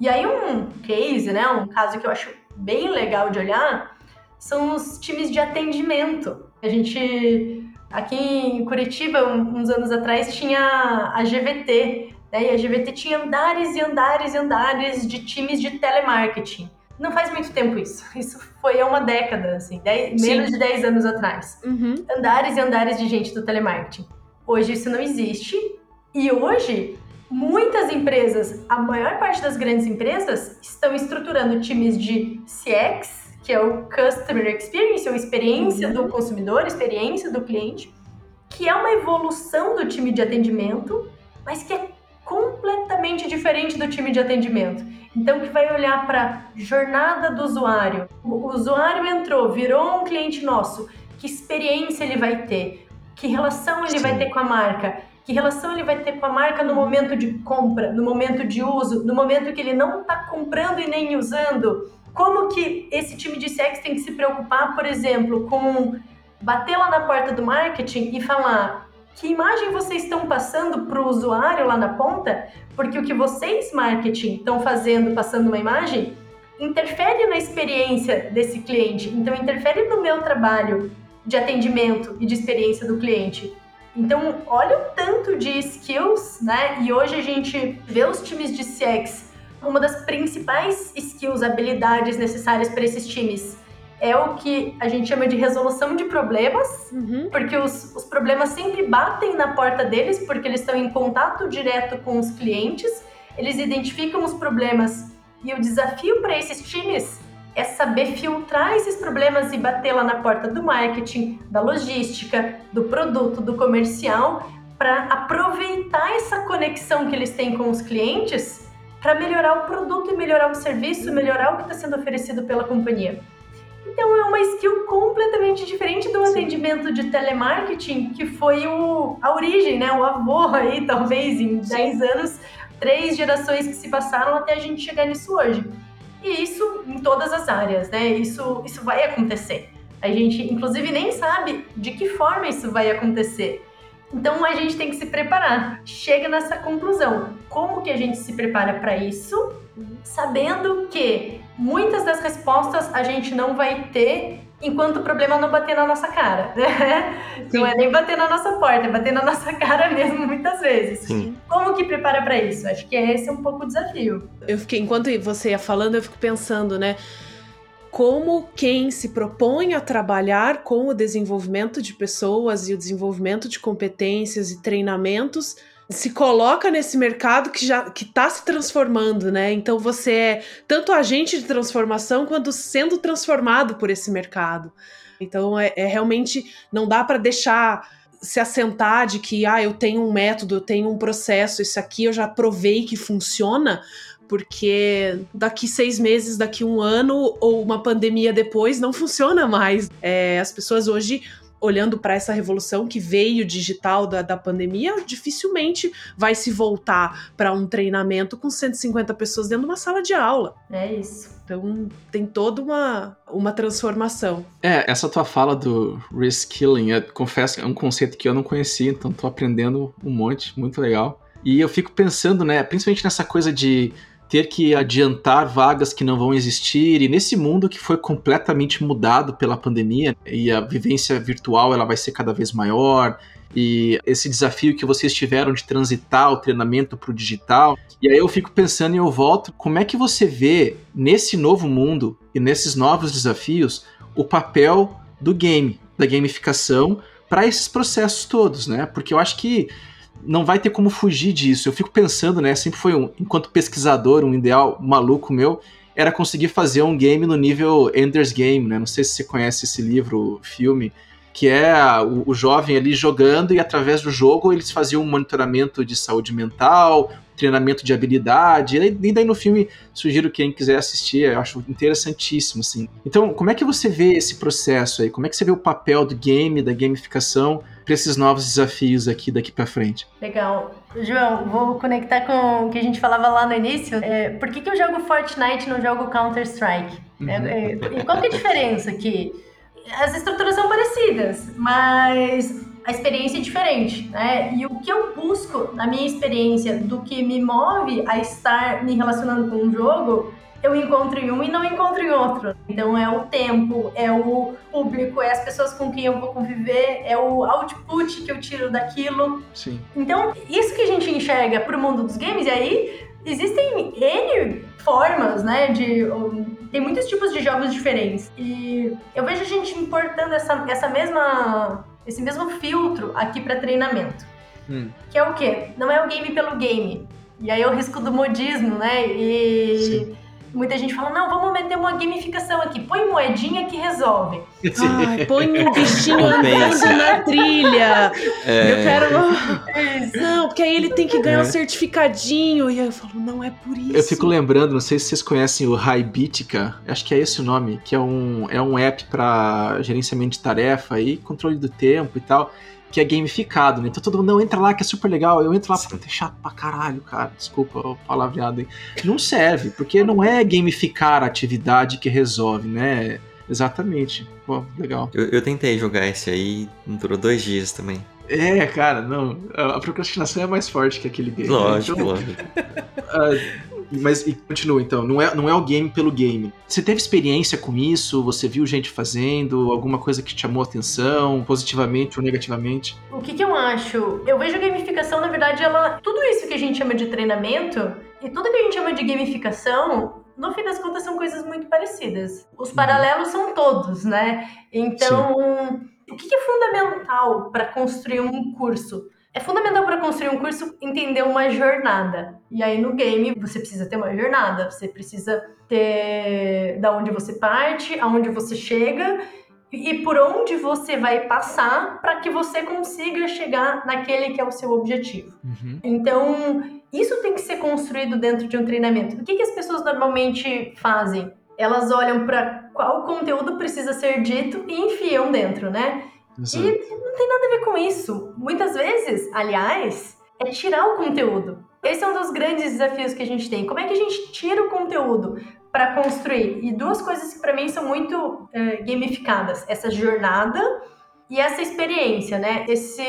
E aí um case, né, um caso que eu acho bem legal de olhar, são os times de atendimento. A gente Aqui em Curitiba, uns anos atrás, tinha a GVT, né? E a GVT tinha andares e andares e andares de times de telemarketing. Não faz muito tempo isso. Isso foi há uma década, assim, dez, menos de 10 anos atrás. Uhum. Andares e andares de gente do telemarketing. Hoje isso não existe. E hoje, muitas empresas, a maior parte das grandes empresas, estão estruturando times de CX, que é o Customer Experience, ou experiência uhum. do consumidor, experiência do cliente, que é uma evolução do time de atendimento, mas que é completamente diferente do time de atendimento. Então, que vai olhar para jornada do usuário. O usuário entrou, virou um cliente nosso. Que experiência ele vai ter? Que relação ele Sim. vai ter com a marca? Que relação ele vai ter com a marca no momento de compra, no momento de uso, no momento que ele não está comprando e nem usando? Como que esse time de CX tem que se preocupar, por exemplo, com bater lá na porta do marketing e falar: que imagem vocês estão passando para o usuário lá na ponta, porque o que vocês, marketing, estão fazendo, passando uma imagem, interfere na experiência desse cliente. Então, interfere no meu trabalho de atendimento e de experiência do cliente. Então, olha o tanto de skills, né? E hoje a gente vê os times de CX, uma das principais skills, habilidades necessárias para esses times é o que a gente chama de resolução de problemas, uhum. porque os, os problemas sempre batem na porta deles, porque eles estão em contato direto com os clientes, eles identificam os problemas e o desafio para esses times é saber filtrar esses problemas e bater lá na porta do marketing, da logística, do produto, do comercial, para aproveitar essa conexão que eles têm com os clientes para melhorar o produto e melhorar o serviço, melhorar o que está sendo oferecido pela companhia. Então é uma skill completamente diferente do Sim. atendimento de telemarketing, que foi o, a origem, né? O avô aí, talvez, em 10 anos, três gerações que se passaram até a gente chegar nisso hoje. E isso em todas as áreas, né? Isso, isso vai acontecer. A gente, inclusive, nem sabe de que forma isso vai acontecer. Então a gente tem que se preparar. Chega nessa conclusão. Como que a gente se prepara para isso? Sabendo que muitas das respostas a gente não vai ter enquanto o problema não bater na nossa cara. Né? Não é nem bater na nossa porta, é bater na nossa cara mesmo muitas vezes. Sim. Como que prepara para isso? Acho que esse é um pouco o desafio. Eu fiquei, enquanto você ia falando, eu fico pensando, né? Como quem se propõe a trabalhar com o desenvolvimento de pessoas e o desenvolvimento de competências e treinamentos se coloca nesse mercado que já que está se transformando, né? Então você é tanto agente de transformação quanto sendo transformado por esse mercado. Então é, é realmente não dá para deixar se assentar de que ah, eu tenho um método, eu tenho um processo, isso aqui eu já provei que funciona, porque daqui seis meses, daqui um ano ou uma pandemia depois não funciona mais. É, as pessoas hoje olhando para essa revolução que veio digital da, da pandemia, dificilmente vai se voltar para um treinamento com 150 pessoas dentro de uma sala de aula. É isso. Então tem toda uma, uma transformação. É, essa tua fala do reskilling, eu confesso que é um conceito que eu não conhecia, então tô aprendendo um monte, muito legal. E eu fico pensando, né, principalmente nessa coisa de ter que adiantar vagas que não vão existir e nesse mundo que foi completamente mudado pela pandemia e a vivência virtual ela vai ser cada vez maior e esse desafio que vocês tiveram de transitar o treinamento para o digital. E aí eu fico pensando e eu volto, como é que você vê nesse novo mundo e nesses novos desafios o papel do game, da gamificação para esses processos todos, né? Porque eu acho que não vai ter como fugir disso. Eu fico pensando, né? Sempre foi um, enquanto pesquisador, um ideal maluco meu era conseguir fazer um game no nível Ender's Game, né? Não sei se você conhece esse livro, filme, que é o, o jovem ali jogando e através do jogo eles faziam um monitoramento de saúde mental, treinamento de habilidade. E daí no filme, sugiro quem quiser assistir, eu acho interessantíssimo, assim. Então, como é que você vê esse processo aí? Como é que você vê o papel do game, da gamificação para esses novos desafios aqui daqui para frente? Legal. João, vou conectar com o que a gente falava lá no início. É, por que, que eu jogo Fortnite e não jogo Counter-Strike? Uhum. É, é, qual que é a diferença aqui? As estruturas são parecidas, mas a experiência é diferente, né? E o que eu busco na minha experiência do que me move a estar me relacionando com um jogo, eu encontro em um e não encontro em outro. Então é o tempo, é o público, é as pessoas com quem eu vou conviver, é o output que eu tiro daquilo. Sim. Então, isso que a gente enxerga pro mundo dos games, e aí existem N formas, né, de tem muitos tipos de jogos diferentes. E eu vejo a gente importando essa, essa mesma, esse mesmo filtro aqui para treinamento. Hum. Que é o quê? Não é o game pelo game. E aí é o risco do modismo, né? E Sim. Muita gente fala, não, vamos meter uma gamificação aqui. Põe moedinha que resolve. Ai, põe um bichinho andando na trilha. É. Eu quero... Não, porque aí ele tem que ganhar é. um certificadinho. E aí eu falo, não é por isso. Eu fico lembrando, não sei se vocês conhecem o Hybitica, acho que é esse o nome, que é um, é um app para gerenciamento de tarefa e controle do tempo e tal que é gamificado, né? Então todo mundo, não, entra lá que é super legal, eu entro lá, porque é chato pra caralho, cara, desculpa o palavreado aí. Não serve, porque não é gamificar a atividade que resolve, né? Exatamente. Pô, legal. Eu, eu tentei jogar esse aí, durou dois dias também. É, cara, não. A procrastinação é mais forte que aquele game. Lógico, então, lógico. Uh, mas e continua então, não é, não é o game pelo game. Você teve experiência com isso? Você viu gente fazendo? Alguma coisa que te chamou a atenção, positivamente ou negativamente? O que, que eu acho? Eu vejo a gamificação, na verdade, ela. Tudo isso que a gente chama de treinamento e tudo que a gente chama de gamificação, no fim das contas, são coisas muito parecidas. Os uhum. paralelos uhum. são todos, né? Então, Sim. o que, que é fundamental para construir um curso? É fundamental para construir um curso entender uma jornada. E aí no game você precisa ter uma jornada, você precisa ter da onde você parte, aonde você chega e por onde você vai passar para que você consiga chegar naquele que é o seu objetivo. Uhum. Então, isso tem que ser construído dentro de um treinamento. O que, que as pessoas normalmente fazem? Elas olham para qual conteúdo precisa ser dito e enfiam dentro, né? Exato. E não tem nada a ver com isso. Muitas vezes, aliás, é tirar o conteúdo. Esse é um dos grandes desafios que a gente tem. Como é que a gente tira o conteúdo para construir? E duas coisas que para mim são muito é, gamificadas: essa jornada e essa experiência, né? Esse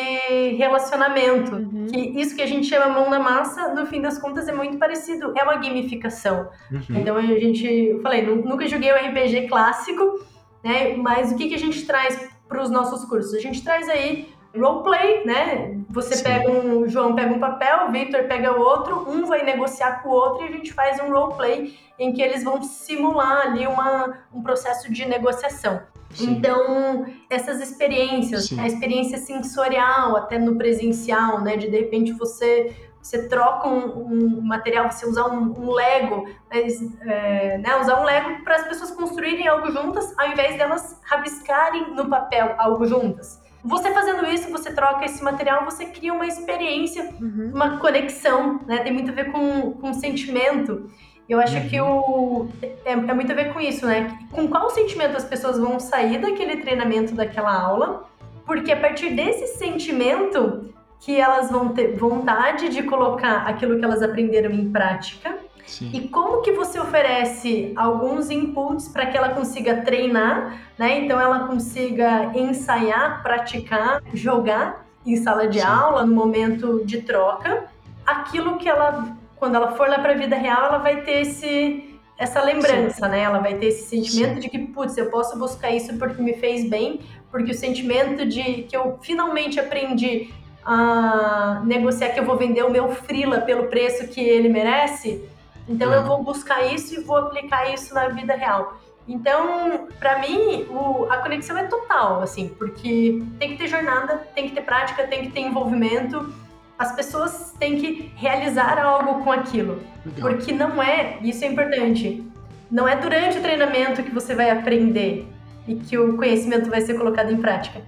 relacionamento. Uhum. Que isso que a gente chama mão na massa, no fim das contas, é muito parecido. É uma gamificação. Uhum. Então a gente, eu falei, nunca joguei o um RPG clássico, né? Mas o que, que a gente traz para os nossos cursos. A gente traz aí roleplay, né? Você Sim. pega um, o João pega um papel, o Victor pega outro, um vai negociar com o outro e a gente faz um roleplay em que eles vão simular ali uma, um processo de negociação. Sim. Então, essas experiências, Sim. a experiência sensorial, até no presencial, né? De de repente você você troca um, um, material, você usar um, um Lego, mas, é, né, usar um Lego para as pessoas construírem algo juntas, ao invés delas rabiscarem no papel algo juntas. Você fazendo isso, você troca esse material, você cria uma experiência, uhum. uma conexão, né? Tem muito a ver com, com sentimento. Eu acho uhum. que o, é, é, muito a ver com isso, né? Com qual sentimento as pessoas vão sair daquele treinamento, daquela aula, porque a partir desse sentimento que elas vão ter vontade de colocar aquilo que elas aprenderam em prática. Sim. E como que você oferece alguns inputs para que ela consiga treinar, né? Então ela consiga ensaiar, praticar, jogar em sala de Sim. aula, no momento de troca, aquilo que ela, quando ela for lá para a vida real, ela vai ter esse essa lembrança, Sim. né? Ela vai ter esse sentimento de que, putz, eu posso buscar isso porque me fez bem, porque o sentimento de que eu finalmente aprendi a negociar que eu vou vender o meu frila pelo preço que ele merece, então eu vou buscar isso e vou aplicar isso na vida real. Então, para mim, o, a conexão é total, assim, porque tem que ter jornada, tem que ter prática, tem que ter envolvimento. As pessoas têm que realizar algo com aquilo. Legal. Porque não é, isso é importante, não é durante o treinamento que você vai aprender e que o conhecimento vai ser colocado em prática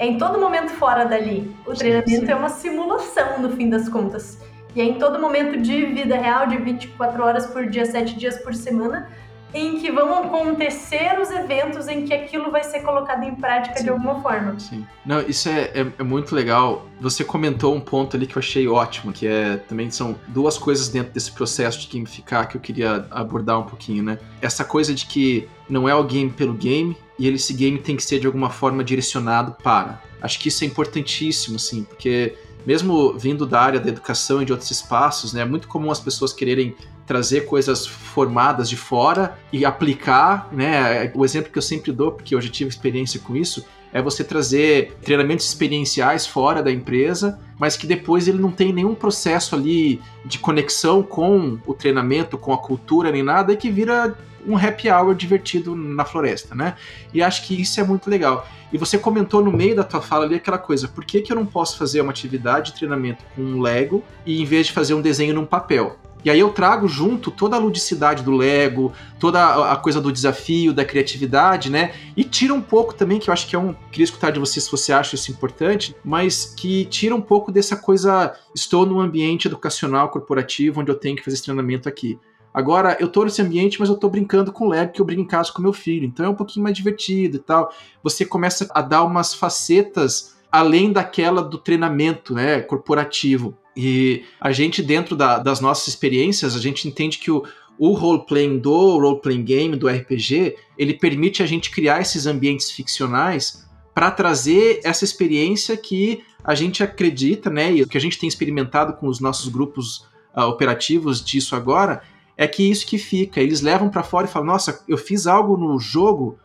é em todo momento fora dali. O treinamento sim, sim. é uma simulação, no fim das contas. E é em todo momento de vida real, de 24 horas por dia, 7 dias por semana, em que vão acontecer os eventos em que aquilo vai ser colocado em prática Sim. de alguma forma. Sim. Não, isso é, é, é, muito legal. Você comentou um ponto ali que eu achei ótimo, que é também são duas coisas dentro desse processo de gamificar que eu queria abordar um pouquinho, né? Essa coisa de que não é o game pelo game e esse game tem que ser de alguma forma direcionado para. Acho que isso é importantíssimo, assim, porque mesmo vindo da área da educação e de outros espaços, né, é muito comum as pessoas quererem trazer coisas formadas de fora e aplicar, né? O exemplo que eu sempre dou, porque eu já tive experiência com isso, é você trazer treinamentos experienciais fora da empresa, mas que depois ele não tem nenhum processo ali de conexão com o treinamento, com a cultura nem nada, e que vira um happy hour divertido na floresta, né? E acho que isso é muito legal. E você comentou no meio da tua fala ali aquela coisa, por que, que eu não posso fazer uma atividade de treinamento com um Lego e em vez de fazer um desenho num papel? E aí eu trago junto toda a ludicidade do Lego, toda a coisa do desafio, da criatividade, né? E tira um pouco também, que eu acho que é um. Queria escutar de você se você acha isso importante, mas que tira um pouco dessa coisa. Estou num ambiente educacional corporativo onde eu tenho que fazer esse treinamento aqui. Agora, eu tô nesse ambiente, mas eu tô brincando com o Lego, que eu brinco em casa com meu filho. Então é um pouquinho mais divertido e tal. Você começa a dar umas facetas além daquela do treinamento né, corporativo. E a gente, dentro da, das nossas experiências, a gente entende que o, o role-playing do role-playing game, do RPG, ele permite a gente criar esses ambientes ficcionais para trazer essa experiência que a gente acredita, né, e o que a gente tem experimentado com os nossos grupos uh, operativos disso agora, é que isso que fica. Eles levam para fora e falam: Nossa, eu fiz algo no jogo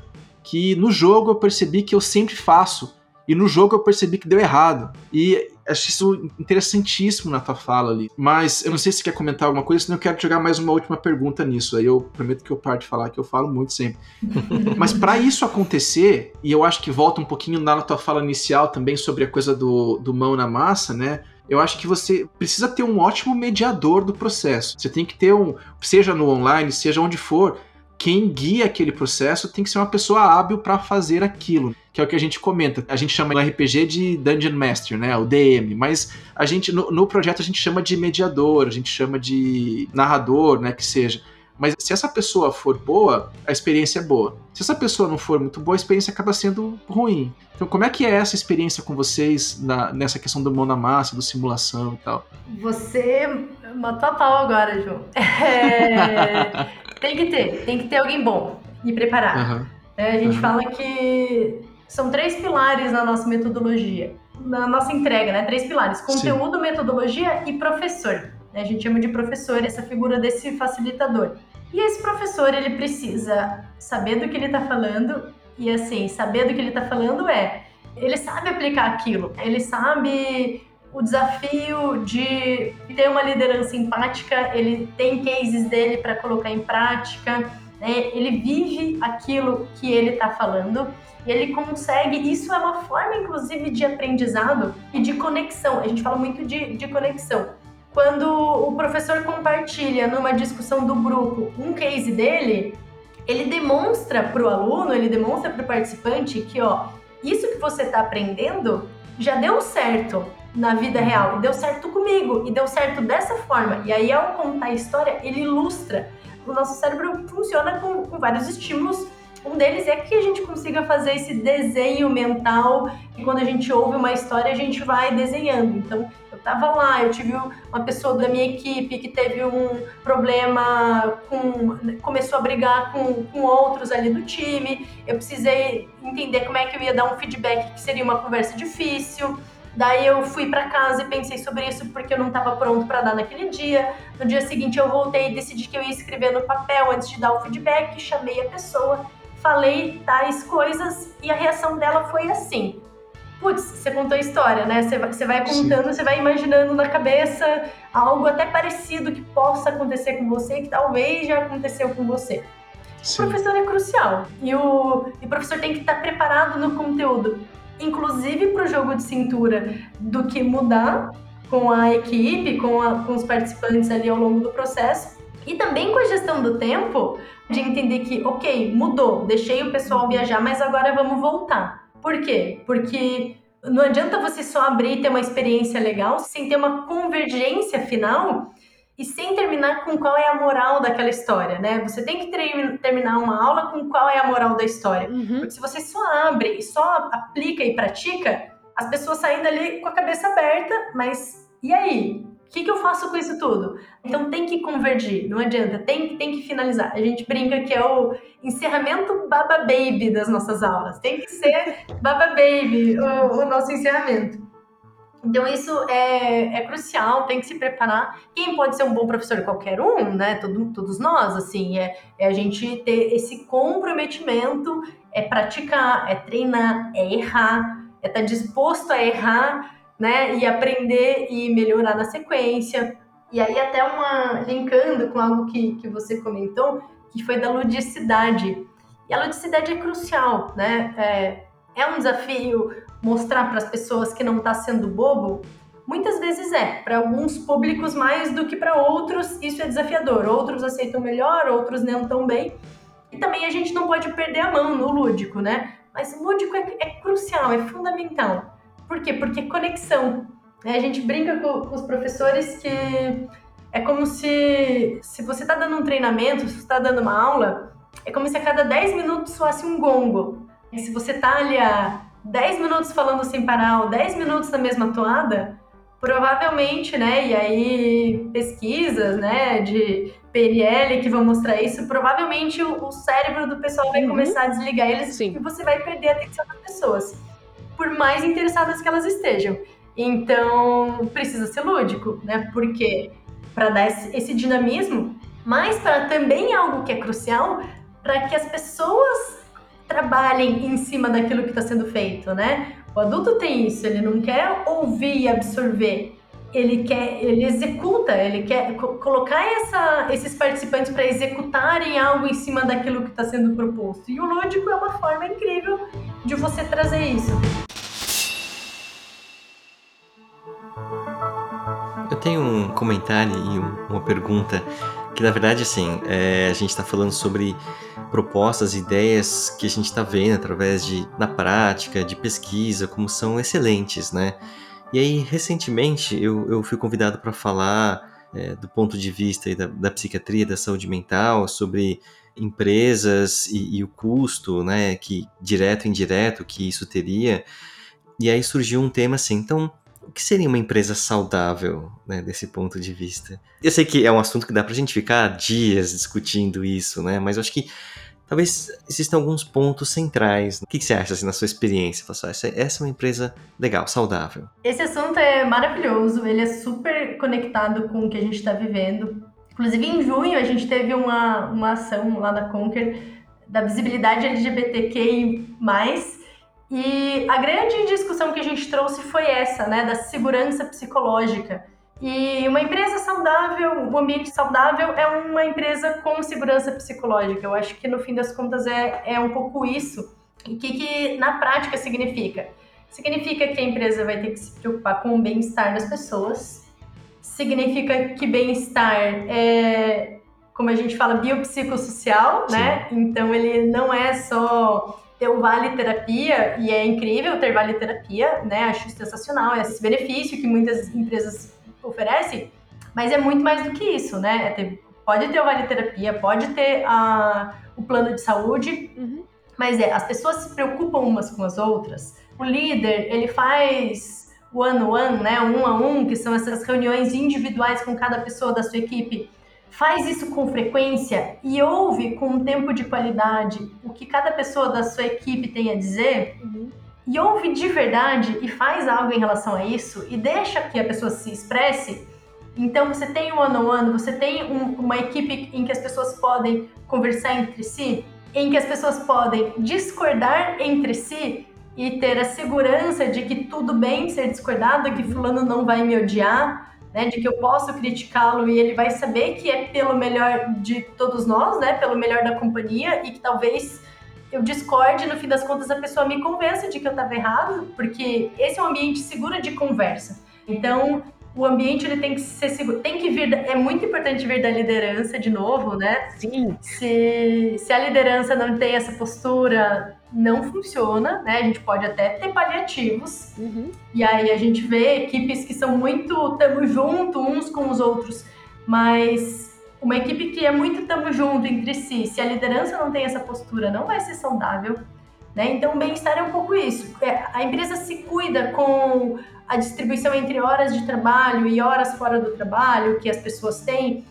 que no jogo eu percebi que eu sempre faço. E no jogo eu percebi que deu errado. E acho isso interessantíssimo na tua fala ali. Mas eu não sei se você quer comentar alguma coisa, senão eu quero jogar mais uma última pergunta nisso. Aí eu prometo que eu paro de falar, que eu falo muito sempre. Mas para isso acontecer, e eu acho que volta um pouquinho na tua fala inicial também sobre a coisa do, do mão na massa, né? eu acho que você precisa ter um ótimo mediador do processo. Você tem que ter um, seja no online, seja onde for, quem guia aquele processo tem que ser uma pessoa hábil para fazer aquilo, que é o que a gente comenta. A gente chama no RPG de Dungeon Master, né, o DM, mas a gente no, no projeto a gente chama de mediador, a gente chama de narrador, né, que seja. Mas se essa pessoa for boa, a experiência é boa. Se essa pessoa não for muito boa, a experiência acaba sendo ruim. Então, como é que é essa experiência com vocês na, nessa questão do mão na massa, do simulação e tal? Você matou a pau agora, João. É... tem que ter, tem que ter alguém bom e preparado. Uhum. É, a gente uhum. fala que são três pilares na nossa metodologia, na nossa entrega, né? Três pilares: conteúdo, Sim. metodologia e professor. A gente chama de professor essa figura desse facilitador. E esse professor, ele precisa saber do que ele está falando, e assim, saber do que ele está falando é, ele sabe aplicar aquilo, ele sabe o desafio de ter uma liderança empática, ele tem cases dele para colocar em prática, né? ele vive aquilo que ele está falando e ele consegue. Isso é uma forma, inclusive, de aprendizado e de conexão. A gente fala muito de, de conexão. Quando o professor compartilha numa discussão do grupo um case dele, ele demonstra para o aluno, ele demonstra para o participante que, ó, isso que você está aprendendo já deu certo na vida real. Deu certo comigo. E deu certo dessa forma. E aí, ao contar a história, ele ilustra. O nosso cérebro funciona com, com vários estímulos. Um deles é que a gente consiga fazer esse desenho mental. E quando a gente ouve uma história, a gente vai desenhando. Então, eu tava lá, eu tive uma pessoa da minha equipe que teve um problema com. começou a brigar com, com outros ali do time. Eu precisei entender como é que eu ia dar um feedback que seria uma conversa difícil. Daí eu fui para casa e pensei sobre isso porque eu não estava pronto para dar naquele dia. No dia seguinte eu voltei e decidi que eu ia escrever no papel antes de dar o feedback, chamei a pessoa, falei tais coisas e a reação dela foi assim: Putz, você contou a história, né? Você vai, você vai contando, Sim. você vai imaginando na cabeça algo até parecido que possa acontecer com você, que talvez já aconteceu com você. Sim. O professor é crucial e o, e o professor tem que estar preparado no conteúdo inclusive para o jogo de cintura, do que mudar com a equipe, com, a, com os participantes ali ao longo do processo. E também com a gestão do tempo, de entender que, ok, mudou, deixei o pessoal viajar, mas agora vamos voltar. Por quê? Porque não adianta você só abrir e ter uma experiência legal sem ter uma convergência final e sem terminar com qual é a moral daquela história, né? Você tem que ter, terminar uma aula com qual é a moral da história. Uhum. Porque se você só abre e só aplica e pratica, as pessoas saem dali com a cabeça aberta, mas e aí? Que, que eu faço com isso tudo? Então tem que convergir, não adianta, tem, tem que finalizar. A gente brinca que é o encerramento baba baby das nossas aulas. Tem que ser baba baby o, o nosso encerramento. Então isso é, é crucial, tem que se preparar. Quem pode ser um bom professor? Qualquer um, né? Todo, todos nós, assim, é, é a gente ter esse comprometimento, é praticar, é treinar, é errar, é estar tá disposto a errar, né? E aprender e melhorar na sequência. E aí até uma linkando com algo que, que você comentou, que foi da ludicidade. E a ludicidade é crucial, né? É, é um desafio mostrar para as pessoas que não está sendo bobo? Muitas vezes é. Para alguns públicos mais do que para outros, isso é desafiador. Outros aceitam melhor, outros não tão bem. E também a gente não pode perder a mão no lúdico, né? Mas o lúdico é, é crucial, é fundamental. Por quê? Porque conexão. Né? A gente brinca com, com os professores que é como se, se você está dando um treinamento, se você está dando uma aula, é como se a cada 10 minutos soasse um gongo. E se você está ali a 10 minutos falando sem parar ou 10 minutos na mesma toada, provavelmente, né, e aí pesquisas, né, de PNL que vão mostrar isso, provavelmente o, o cérebro do pessoal vai uhum. começar a desligar eles Sim. e você vai perder a atenção das pessoas. Por mais interessadas que elas estejam. Então, precisa ser lúdico, né? Porque para dar esse, esse dinamismo, mas para também algo que é crucial para que as pessoas trabalhem em cima daquilo que está sendo feito, né? O adulto tem isso, ele não quer ouvir e absorver, ele quer, ele executa, ele quer co colocar essa, esses participantes para executarem algo em cima daquilo que está sendo proposto. E o lúdico é uma forma incrível de você trazer isso. Tenho um comentário e uma pergunta que na verdade assim é, a gente está falando sobre propostas, ideias que a gente está vendo através de na prática, de pesquisa, como são excelentes, né? E aí recentemente eu, eu fui convidado para falar é, do ponto de vista da, da, psiquiatria, da saúde mental, sobre empresas e, e o custo, né, que direto e indireto que isso teria. E aí surgiu um tema assim, então o que seria uma empresa saudável, né, desse ponto de vista? Eu sei que é um assunto que dá pra gente ficar dias discutindo isso, né, mas eu acho que talvez existam alguns pontos centrais. O que, você acha, assim, na sua experiência? Essa, essa é uma empresa legal, saudável. Esse assunto é maravilhoso, ele é super conectado com o que a gente está vivendo. Inclusive, em junho, a gente teve uma, uma ação lá na Conquer da visibilidade LGBTQI+, e a grande discussão que a gente trouxe foi essa, né, da segurança psicológica. E uma empresa saudável, um ambiente saudável é uma empresa com segurança psicológica. Eu acho que no fim das contas é, é um pouco isso. E o que, que na prática significa? Significa que a empresa vai ter que se preocupar com o bem-estar das pessoas. Significa que bem-estar é, como a gente fala, biopsicossocial, né? Então ele não é só ter o Vale Terapia, e é incrível ter Vale Terapia, né? Acho sensacional esse benefício que muitas empresas oferecem, mas é muito mais do que isso, né? É ter, pode ter o Vale Terapia, pode ter a, o plano de saúde, uhum. mas é, as pessoas se preocupam umas com as outras. O líder, ele faz one-on-one, né? Um a um, que são essas reuniões individuais com cada pessoa da sua equipe faz isso com frequência e ouve com um tempo de qualidade o que cada pessoa da sua equipe tem a dizer, uhum. e ouve de verdade e faz algo em relação a isso e deixa que a pessoa se expresse, então você tem um ano ano, você tem um, uma equipe em que as pessoas podem conversar entre si, em que as pessoas podem discordar entre si e ter a segurança de que tudo bem ser discordado, que fulano não vai me odiar, né, de que eu posso criticá-lo e ele vai saber que é pelo melhor de todos nós, né, pelo melhor da companhia e que talvez eu discorde, no fim das contas a pessoa me convença de que eu estava errado, porque esse é um ambiente seguro de conversa. Então, o ambiente ele tem que ser seguro, tem que vir, é muito importante vir da liderança de novo, né? Sim. Se, se a liderança não tem essa postura, não funciona, né? A gente pode até ter paliativos, uhum. e aí a gente vê equipes que são muito tamo junto uns com os outros, mas uma equipe que é muito tamo junto entre si, se a liderança não tem essa postura, não vai ser saudável. Né? Então, o bem-estar é um pouco isso. É, a empresa se cuida com a distribuição entre horas de trabalho e horas fora do trabalho que as pessoas têm.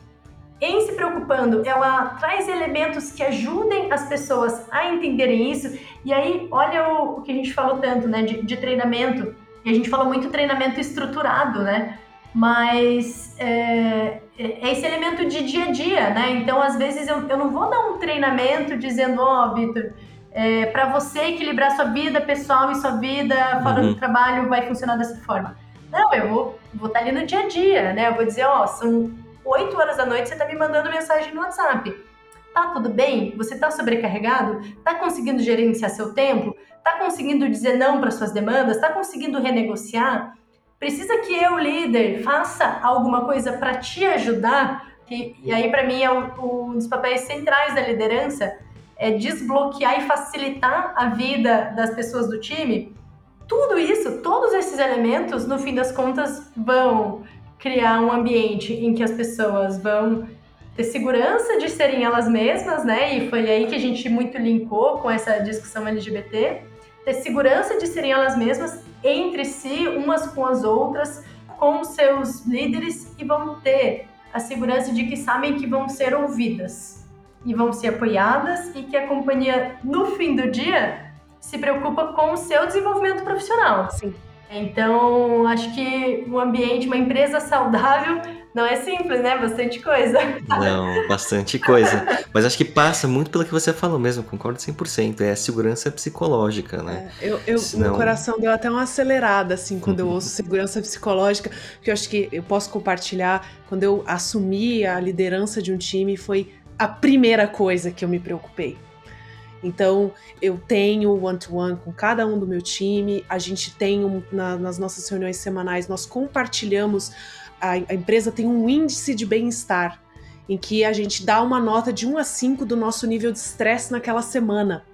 Em se preocupando, ela traz elementos que ajudem as pessoas a entenderem isso. E aí, olha o, o que a gente falou tanto, né, de, de, treinamento. E a gente falou muito treinamento estruturado, né? Mas é, é esse elemento de dia a dia, né? Então, às vezes, eu, eu não vou dar um treinamento dizendo, ó, oh, Vitor, é, para você equilibrar sua vida pessoal e sua vida fora uhum. do trabalho vai funcionar dessa forma. Não, eu vou, vou estar tá ali no dia a dia, né? Eu vou dizer, ó, são 8 horas da noite, você tá me mandando mensagem no WhatsApp. Tá tudo bem? Você tá sobrecarregado? Tá conseguindo gerenciar seu tempo? Tá conseguindo dizer não para suas demandas? Tá conseguindo renegociar? Precisa que eu, líder, faça alguma coisa para te ajudar? E, e aí, para mim, é um, um dos papéis centrais da liderança é, desbloquear e facilitar a vida das pessoas do time, tudo isso, todos esses elementos, no fim das contas, vão criar um ambiente em que as pessoas vão ter segurança de serem elas mesmas, né? E foi aí que a gente muito linkou com essa discussão LGBT, ter segurança de serem elas mesmas entre si, umas com as outras, com seus líderes e vão ter a segurança de que sabem que vão ser ouvidas e vão ser apoiadas e que a companhia, no fim do dia, se preocupa com o seu desenvolvimento profissional. Sim. Então, acho que um ambiente, uma empresa saudável não é simples, né? Bastante coisa. Não, bastante coisa. Mas acho que passa muito pelo que você falou mesmo, concordo 100%. É segurança psicológica, né? É, eu, eu Senão... Meu coração deu até uma acelerada, assim, quando eu ouço segurança psicológica, que eu acho que eu posso compartilhar. Quando eu assumi a liderança de um time, foi a primeira coisa que eu me preocupei. Então, eu tenho one-to-one -one com cada um do meu time, a gente tem um, na, nas nossas reuniões semanais, nós compartilhamos a, a empresa tem um índice de bem-estar, em que a gente dá uma nota de 1 a 5 do nosso nível de estresse naquela semana.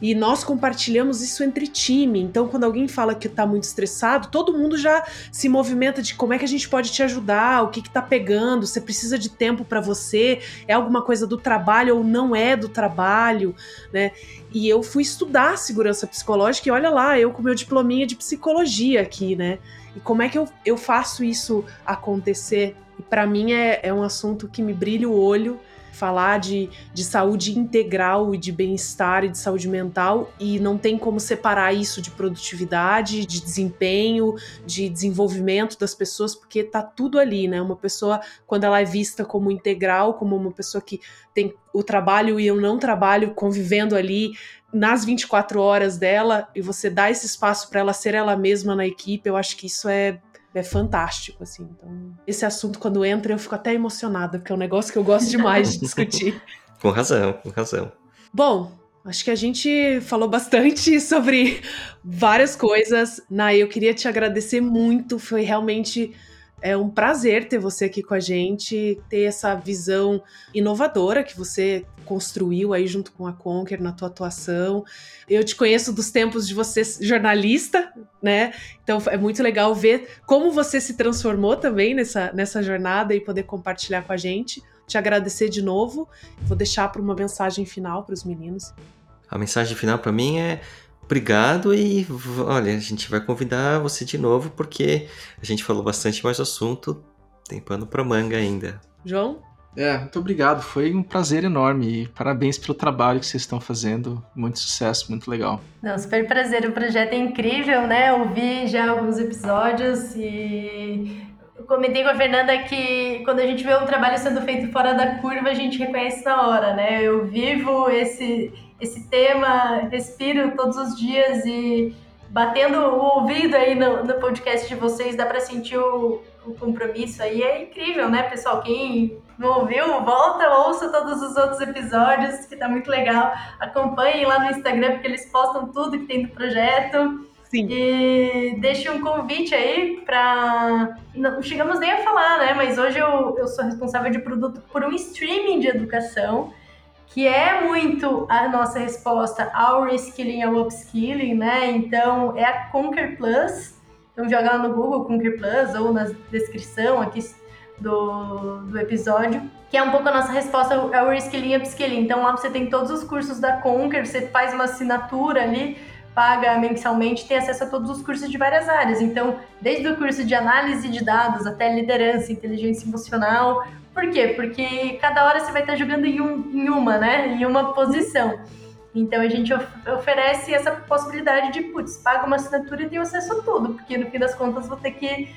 E nós compartilhamos isso entre time. Então, quando alguém fala que está muito estressado, todo mundo já se movimenta de como é que a gente pode te ajudar, o que está pegando, você precisa de tempo para você, é alguma coisa do trabalho ou não é do trabalho, né? E eu fui estudar segurança psicológica e olha lá, eu com meu diplominha de psicologia aqui, né? E como é que eu, eu faço isso acontecer? E para mim é, é um assunto que me brilha o olho falar de, de saúde integral e de bem-estar e de saúde mental e não tem como separar isso de produtividade, de desempenho, de desenvolvimento das pessoas, porque tá tudo ali, né? Uma pessoa, quando ela é vista como integral, como uma pessoa que tem o trabalho e o não trabalho convivendo ali nas 24 horas dela e você dá esse espaço para ela ser ela mesma na equipe, eu acho que isso é é fantástico, assim. Então, esse assunto, quando entra, eu fico até emocionada, porque é um negócio que eu gosto demais de discutir. com razão, com razão. Bom, acho que a gente falou bastante sobre várias coisas. Nai, eu queria te agradecer muito, foi realmente é um prazer ter você aqui com a gente, ter essa visão inovadora que você construiu aí junto com a Conquer na tua atuação. Eu te conheço dos tempos de você jornalista, né? Então é muito legal ver como você se transformou também nessa, nessa jornada e poder compartilhar com a gente. Te agradecer de novo. Vou deixar para uma mensagem final para os meninos. A mensagem final para mim é Obrigado e olha, a gente vai convidar você de novo porque a gente falou bastante mais do assunto, tem pano para manga ainda. João? É, muito obrigado, foi um prazer enorme e parabéns pelo trabalho que vocês estão fazendo, muito sucesso, muito legal. Não, super prazer, o projeto é incrível, né? Ouvi já alguns episódios e eu comentei com a Fernanda que quando a gente vê um trabalho sendo feito fora da curva, a gente reconhece na hora, né? Eu vivo esse esse tema, respiro todos os dias e batendo o ouvido aí no, no podcast de vocês, dá para sentir o, o, compromisso aí. É incrível, né, pessoal? Quem não ouviu, volta, ouça todos os outros episódios, que tá muito legal. Acompanhem lá no Instagram, porque eles postam tudo que tem do projeto. Sim. E deixe um convite aí para. Não chegamos nem a falar, né? Mas hoje eu, eu sou responsável de produto por um streaming de educação que é muito a nossa resposta ao reskilling ao upskilling, né? Então, é a Conquer Plus. Então, joga lá no Google Conquer Plus ou na descrição aqui do, do episódio, que é um pouco a nossa resposta ao reskilling e upskilling. Então, lá você tem todos os cursos da Conquer, você faz uma assinatura ali, paga mensalmente, tem acesso a todos os cursos de várias áreas. Então, desde o curso de análise de dados até liderança, inteligência emocional, por quê? Porque cada hora você vai estar jogando em, um, em uma, né? Em uma posição. Então a gente of oferece essa possibilidade de, putz, paga uma assinatura e tem acesso a tudo, porque no fim das contas vou ter que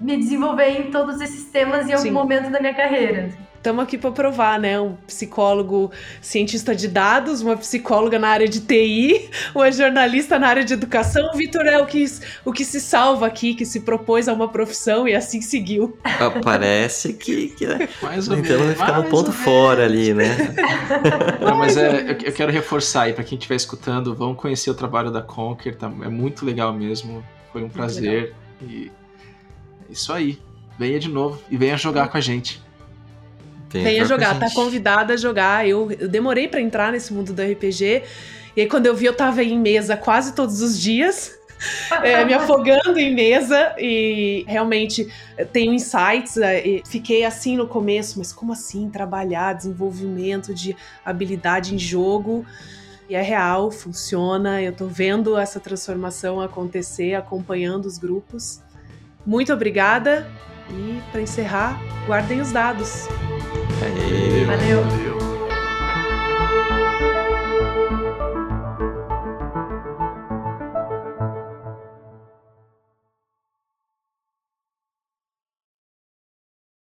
me desenvolver em todos esses temas em algum Sim. momento da minha carreira estamos aqui para provar, né? Um psicólogo cientista de dados, uma psicóloga na área de TI, uma jornalista na área de educação. O Vitor é o que, o que se salva aqui, que se propôs a uma profissão e assim seguiu. Ah, parece que, que né? mais ou então vai ficar no ponto fora ali, né? Não, mas é, eu, quero reforçar aí para quem estiver escutando, vão conhecer o trabalho da Conquer, tá? é muito legal mesmo. Foi um prazer e isso aí. Venha de novo e venha jogar com a gente. Venha jogar, tá convidada a jogar. Eu, eu demorei para entrar nesse mundo do RPG. E aí, quando eu vi, eu tava em mesa quase todos os dias. É, me afogando em mesa e realmente tenho insights. É, fiquei assim no começo, mas como assim trabalhar desenvolvimento de habilidade em jogo? E é real, funciona. Eu tô vendo essa transformação acontecer, acompanhando os grupos. Muito obrigada. E para encerrar, guardem os dados. Valeu. Valeu.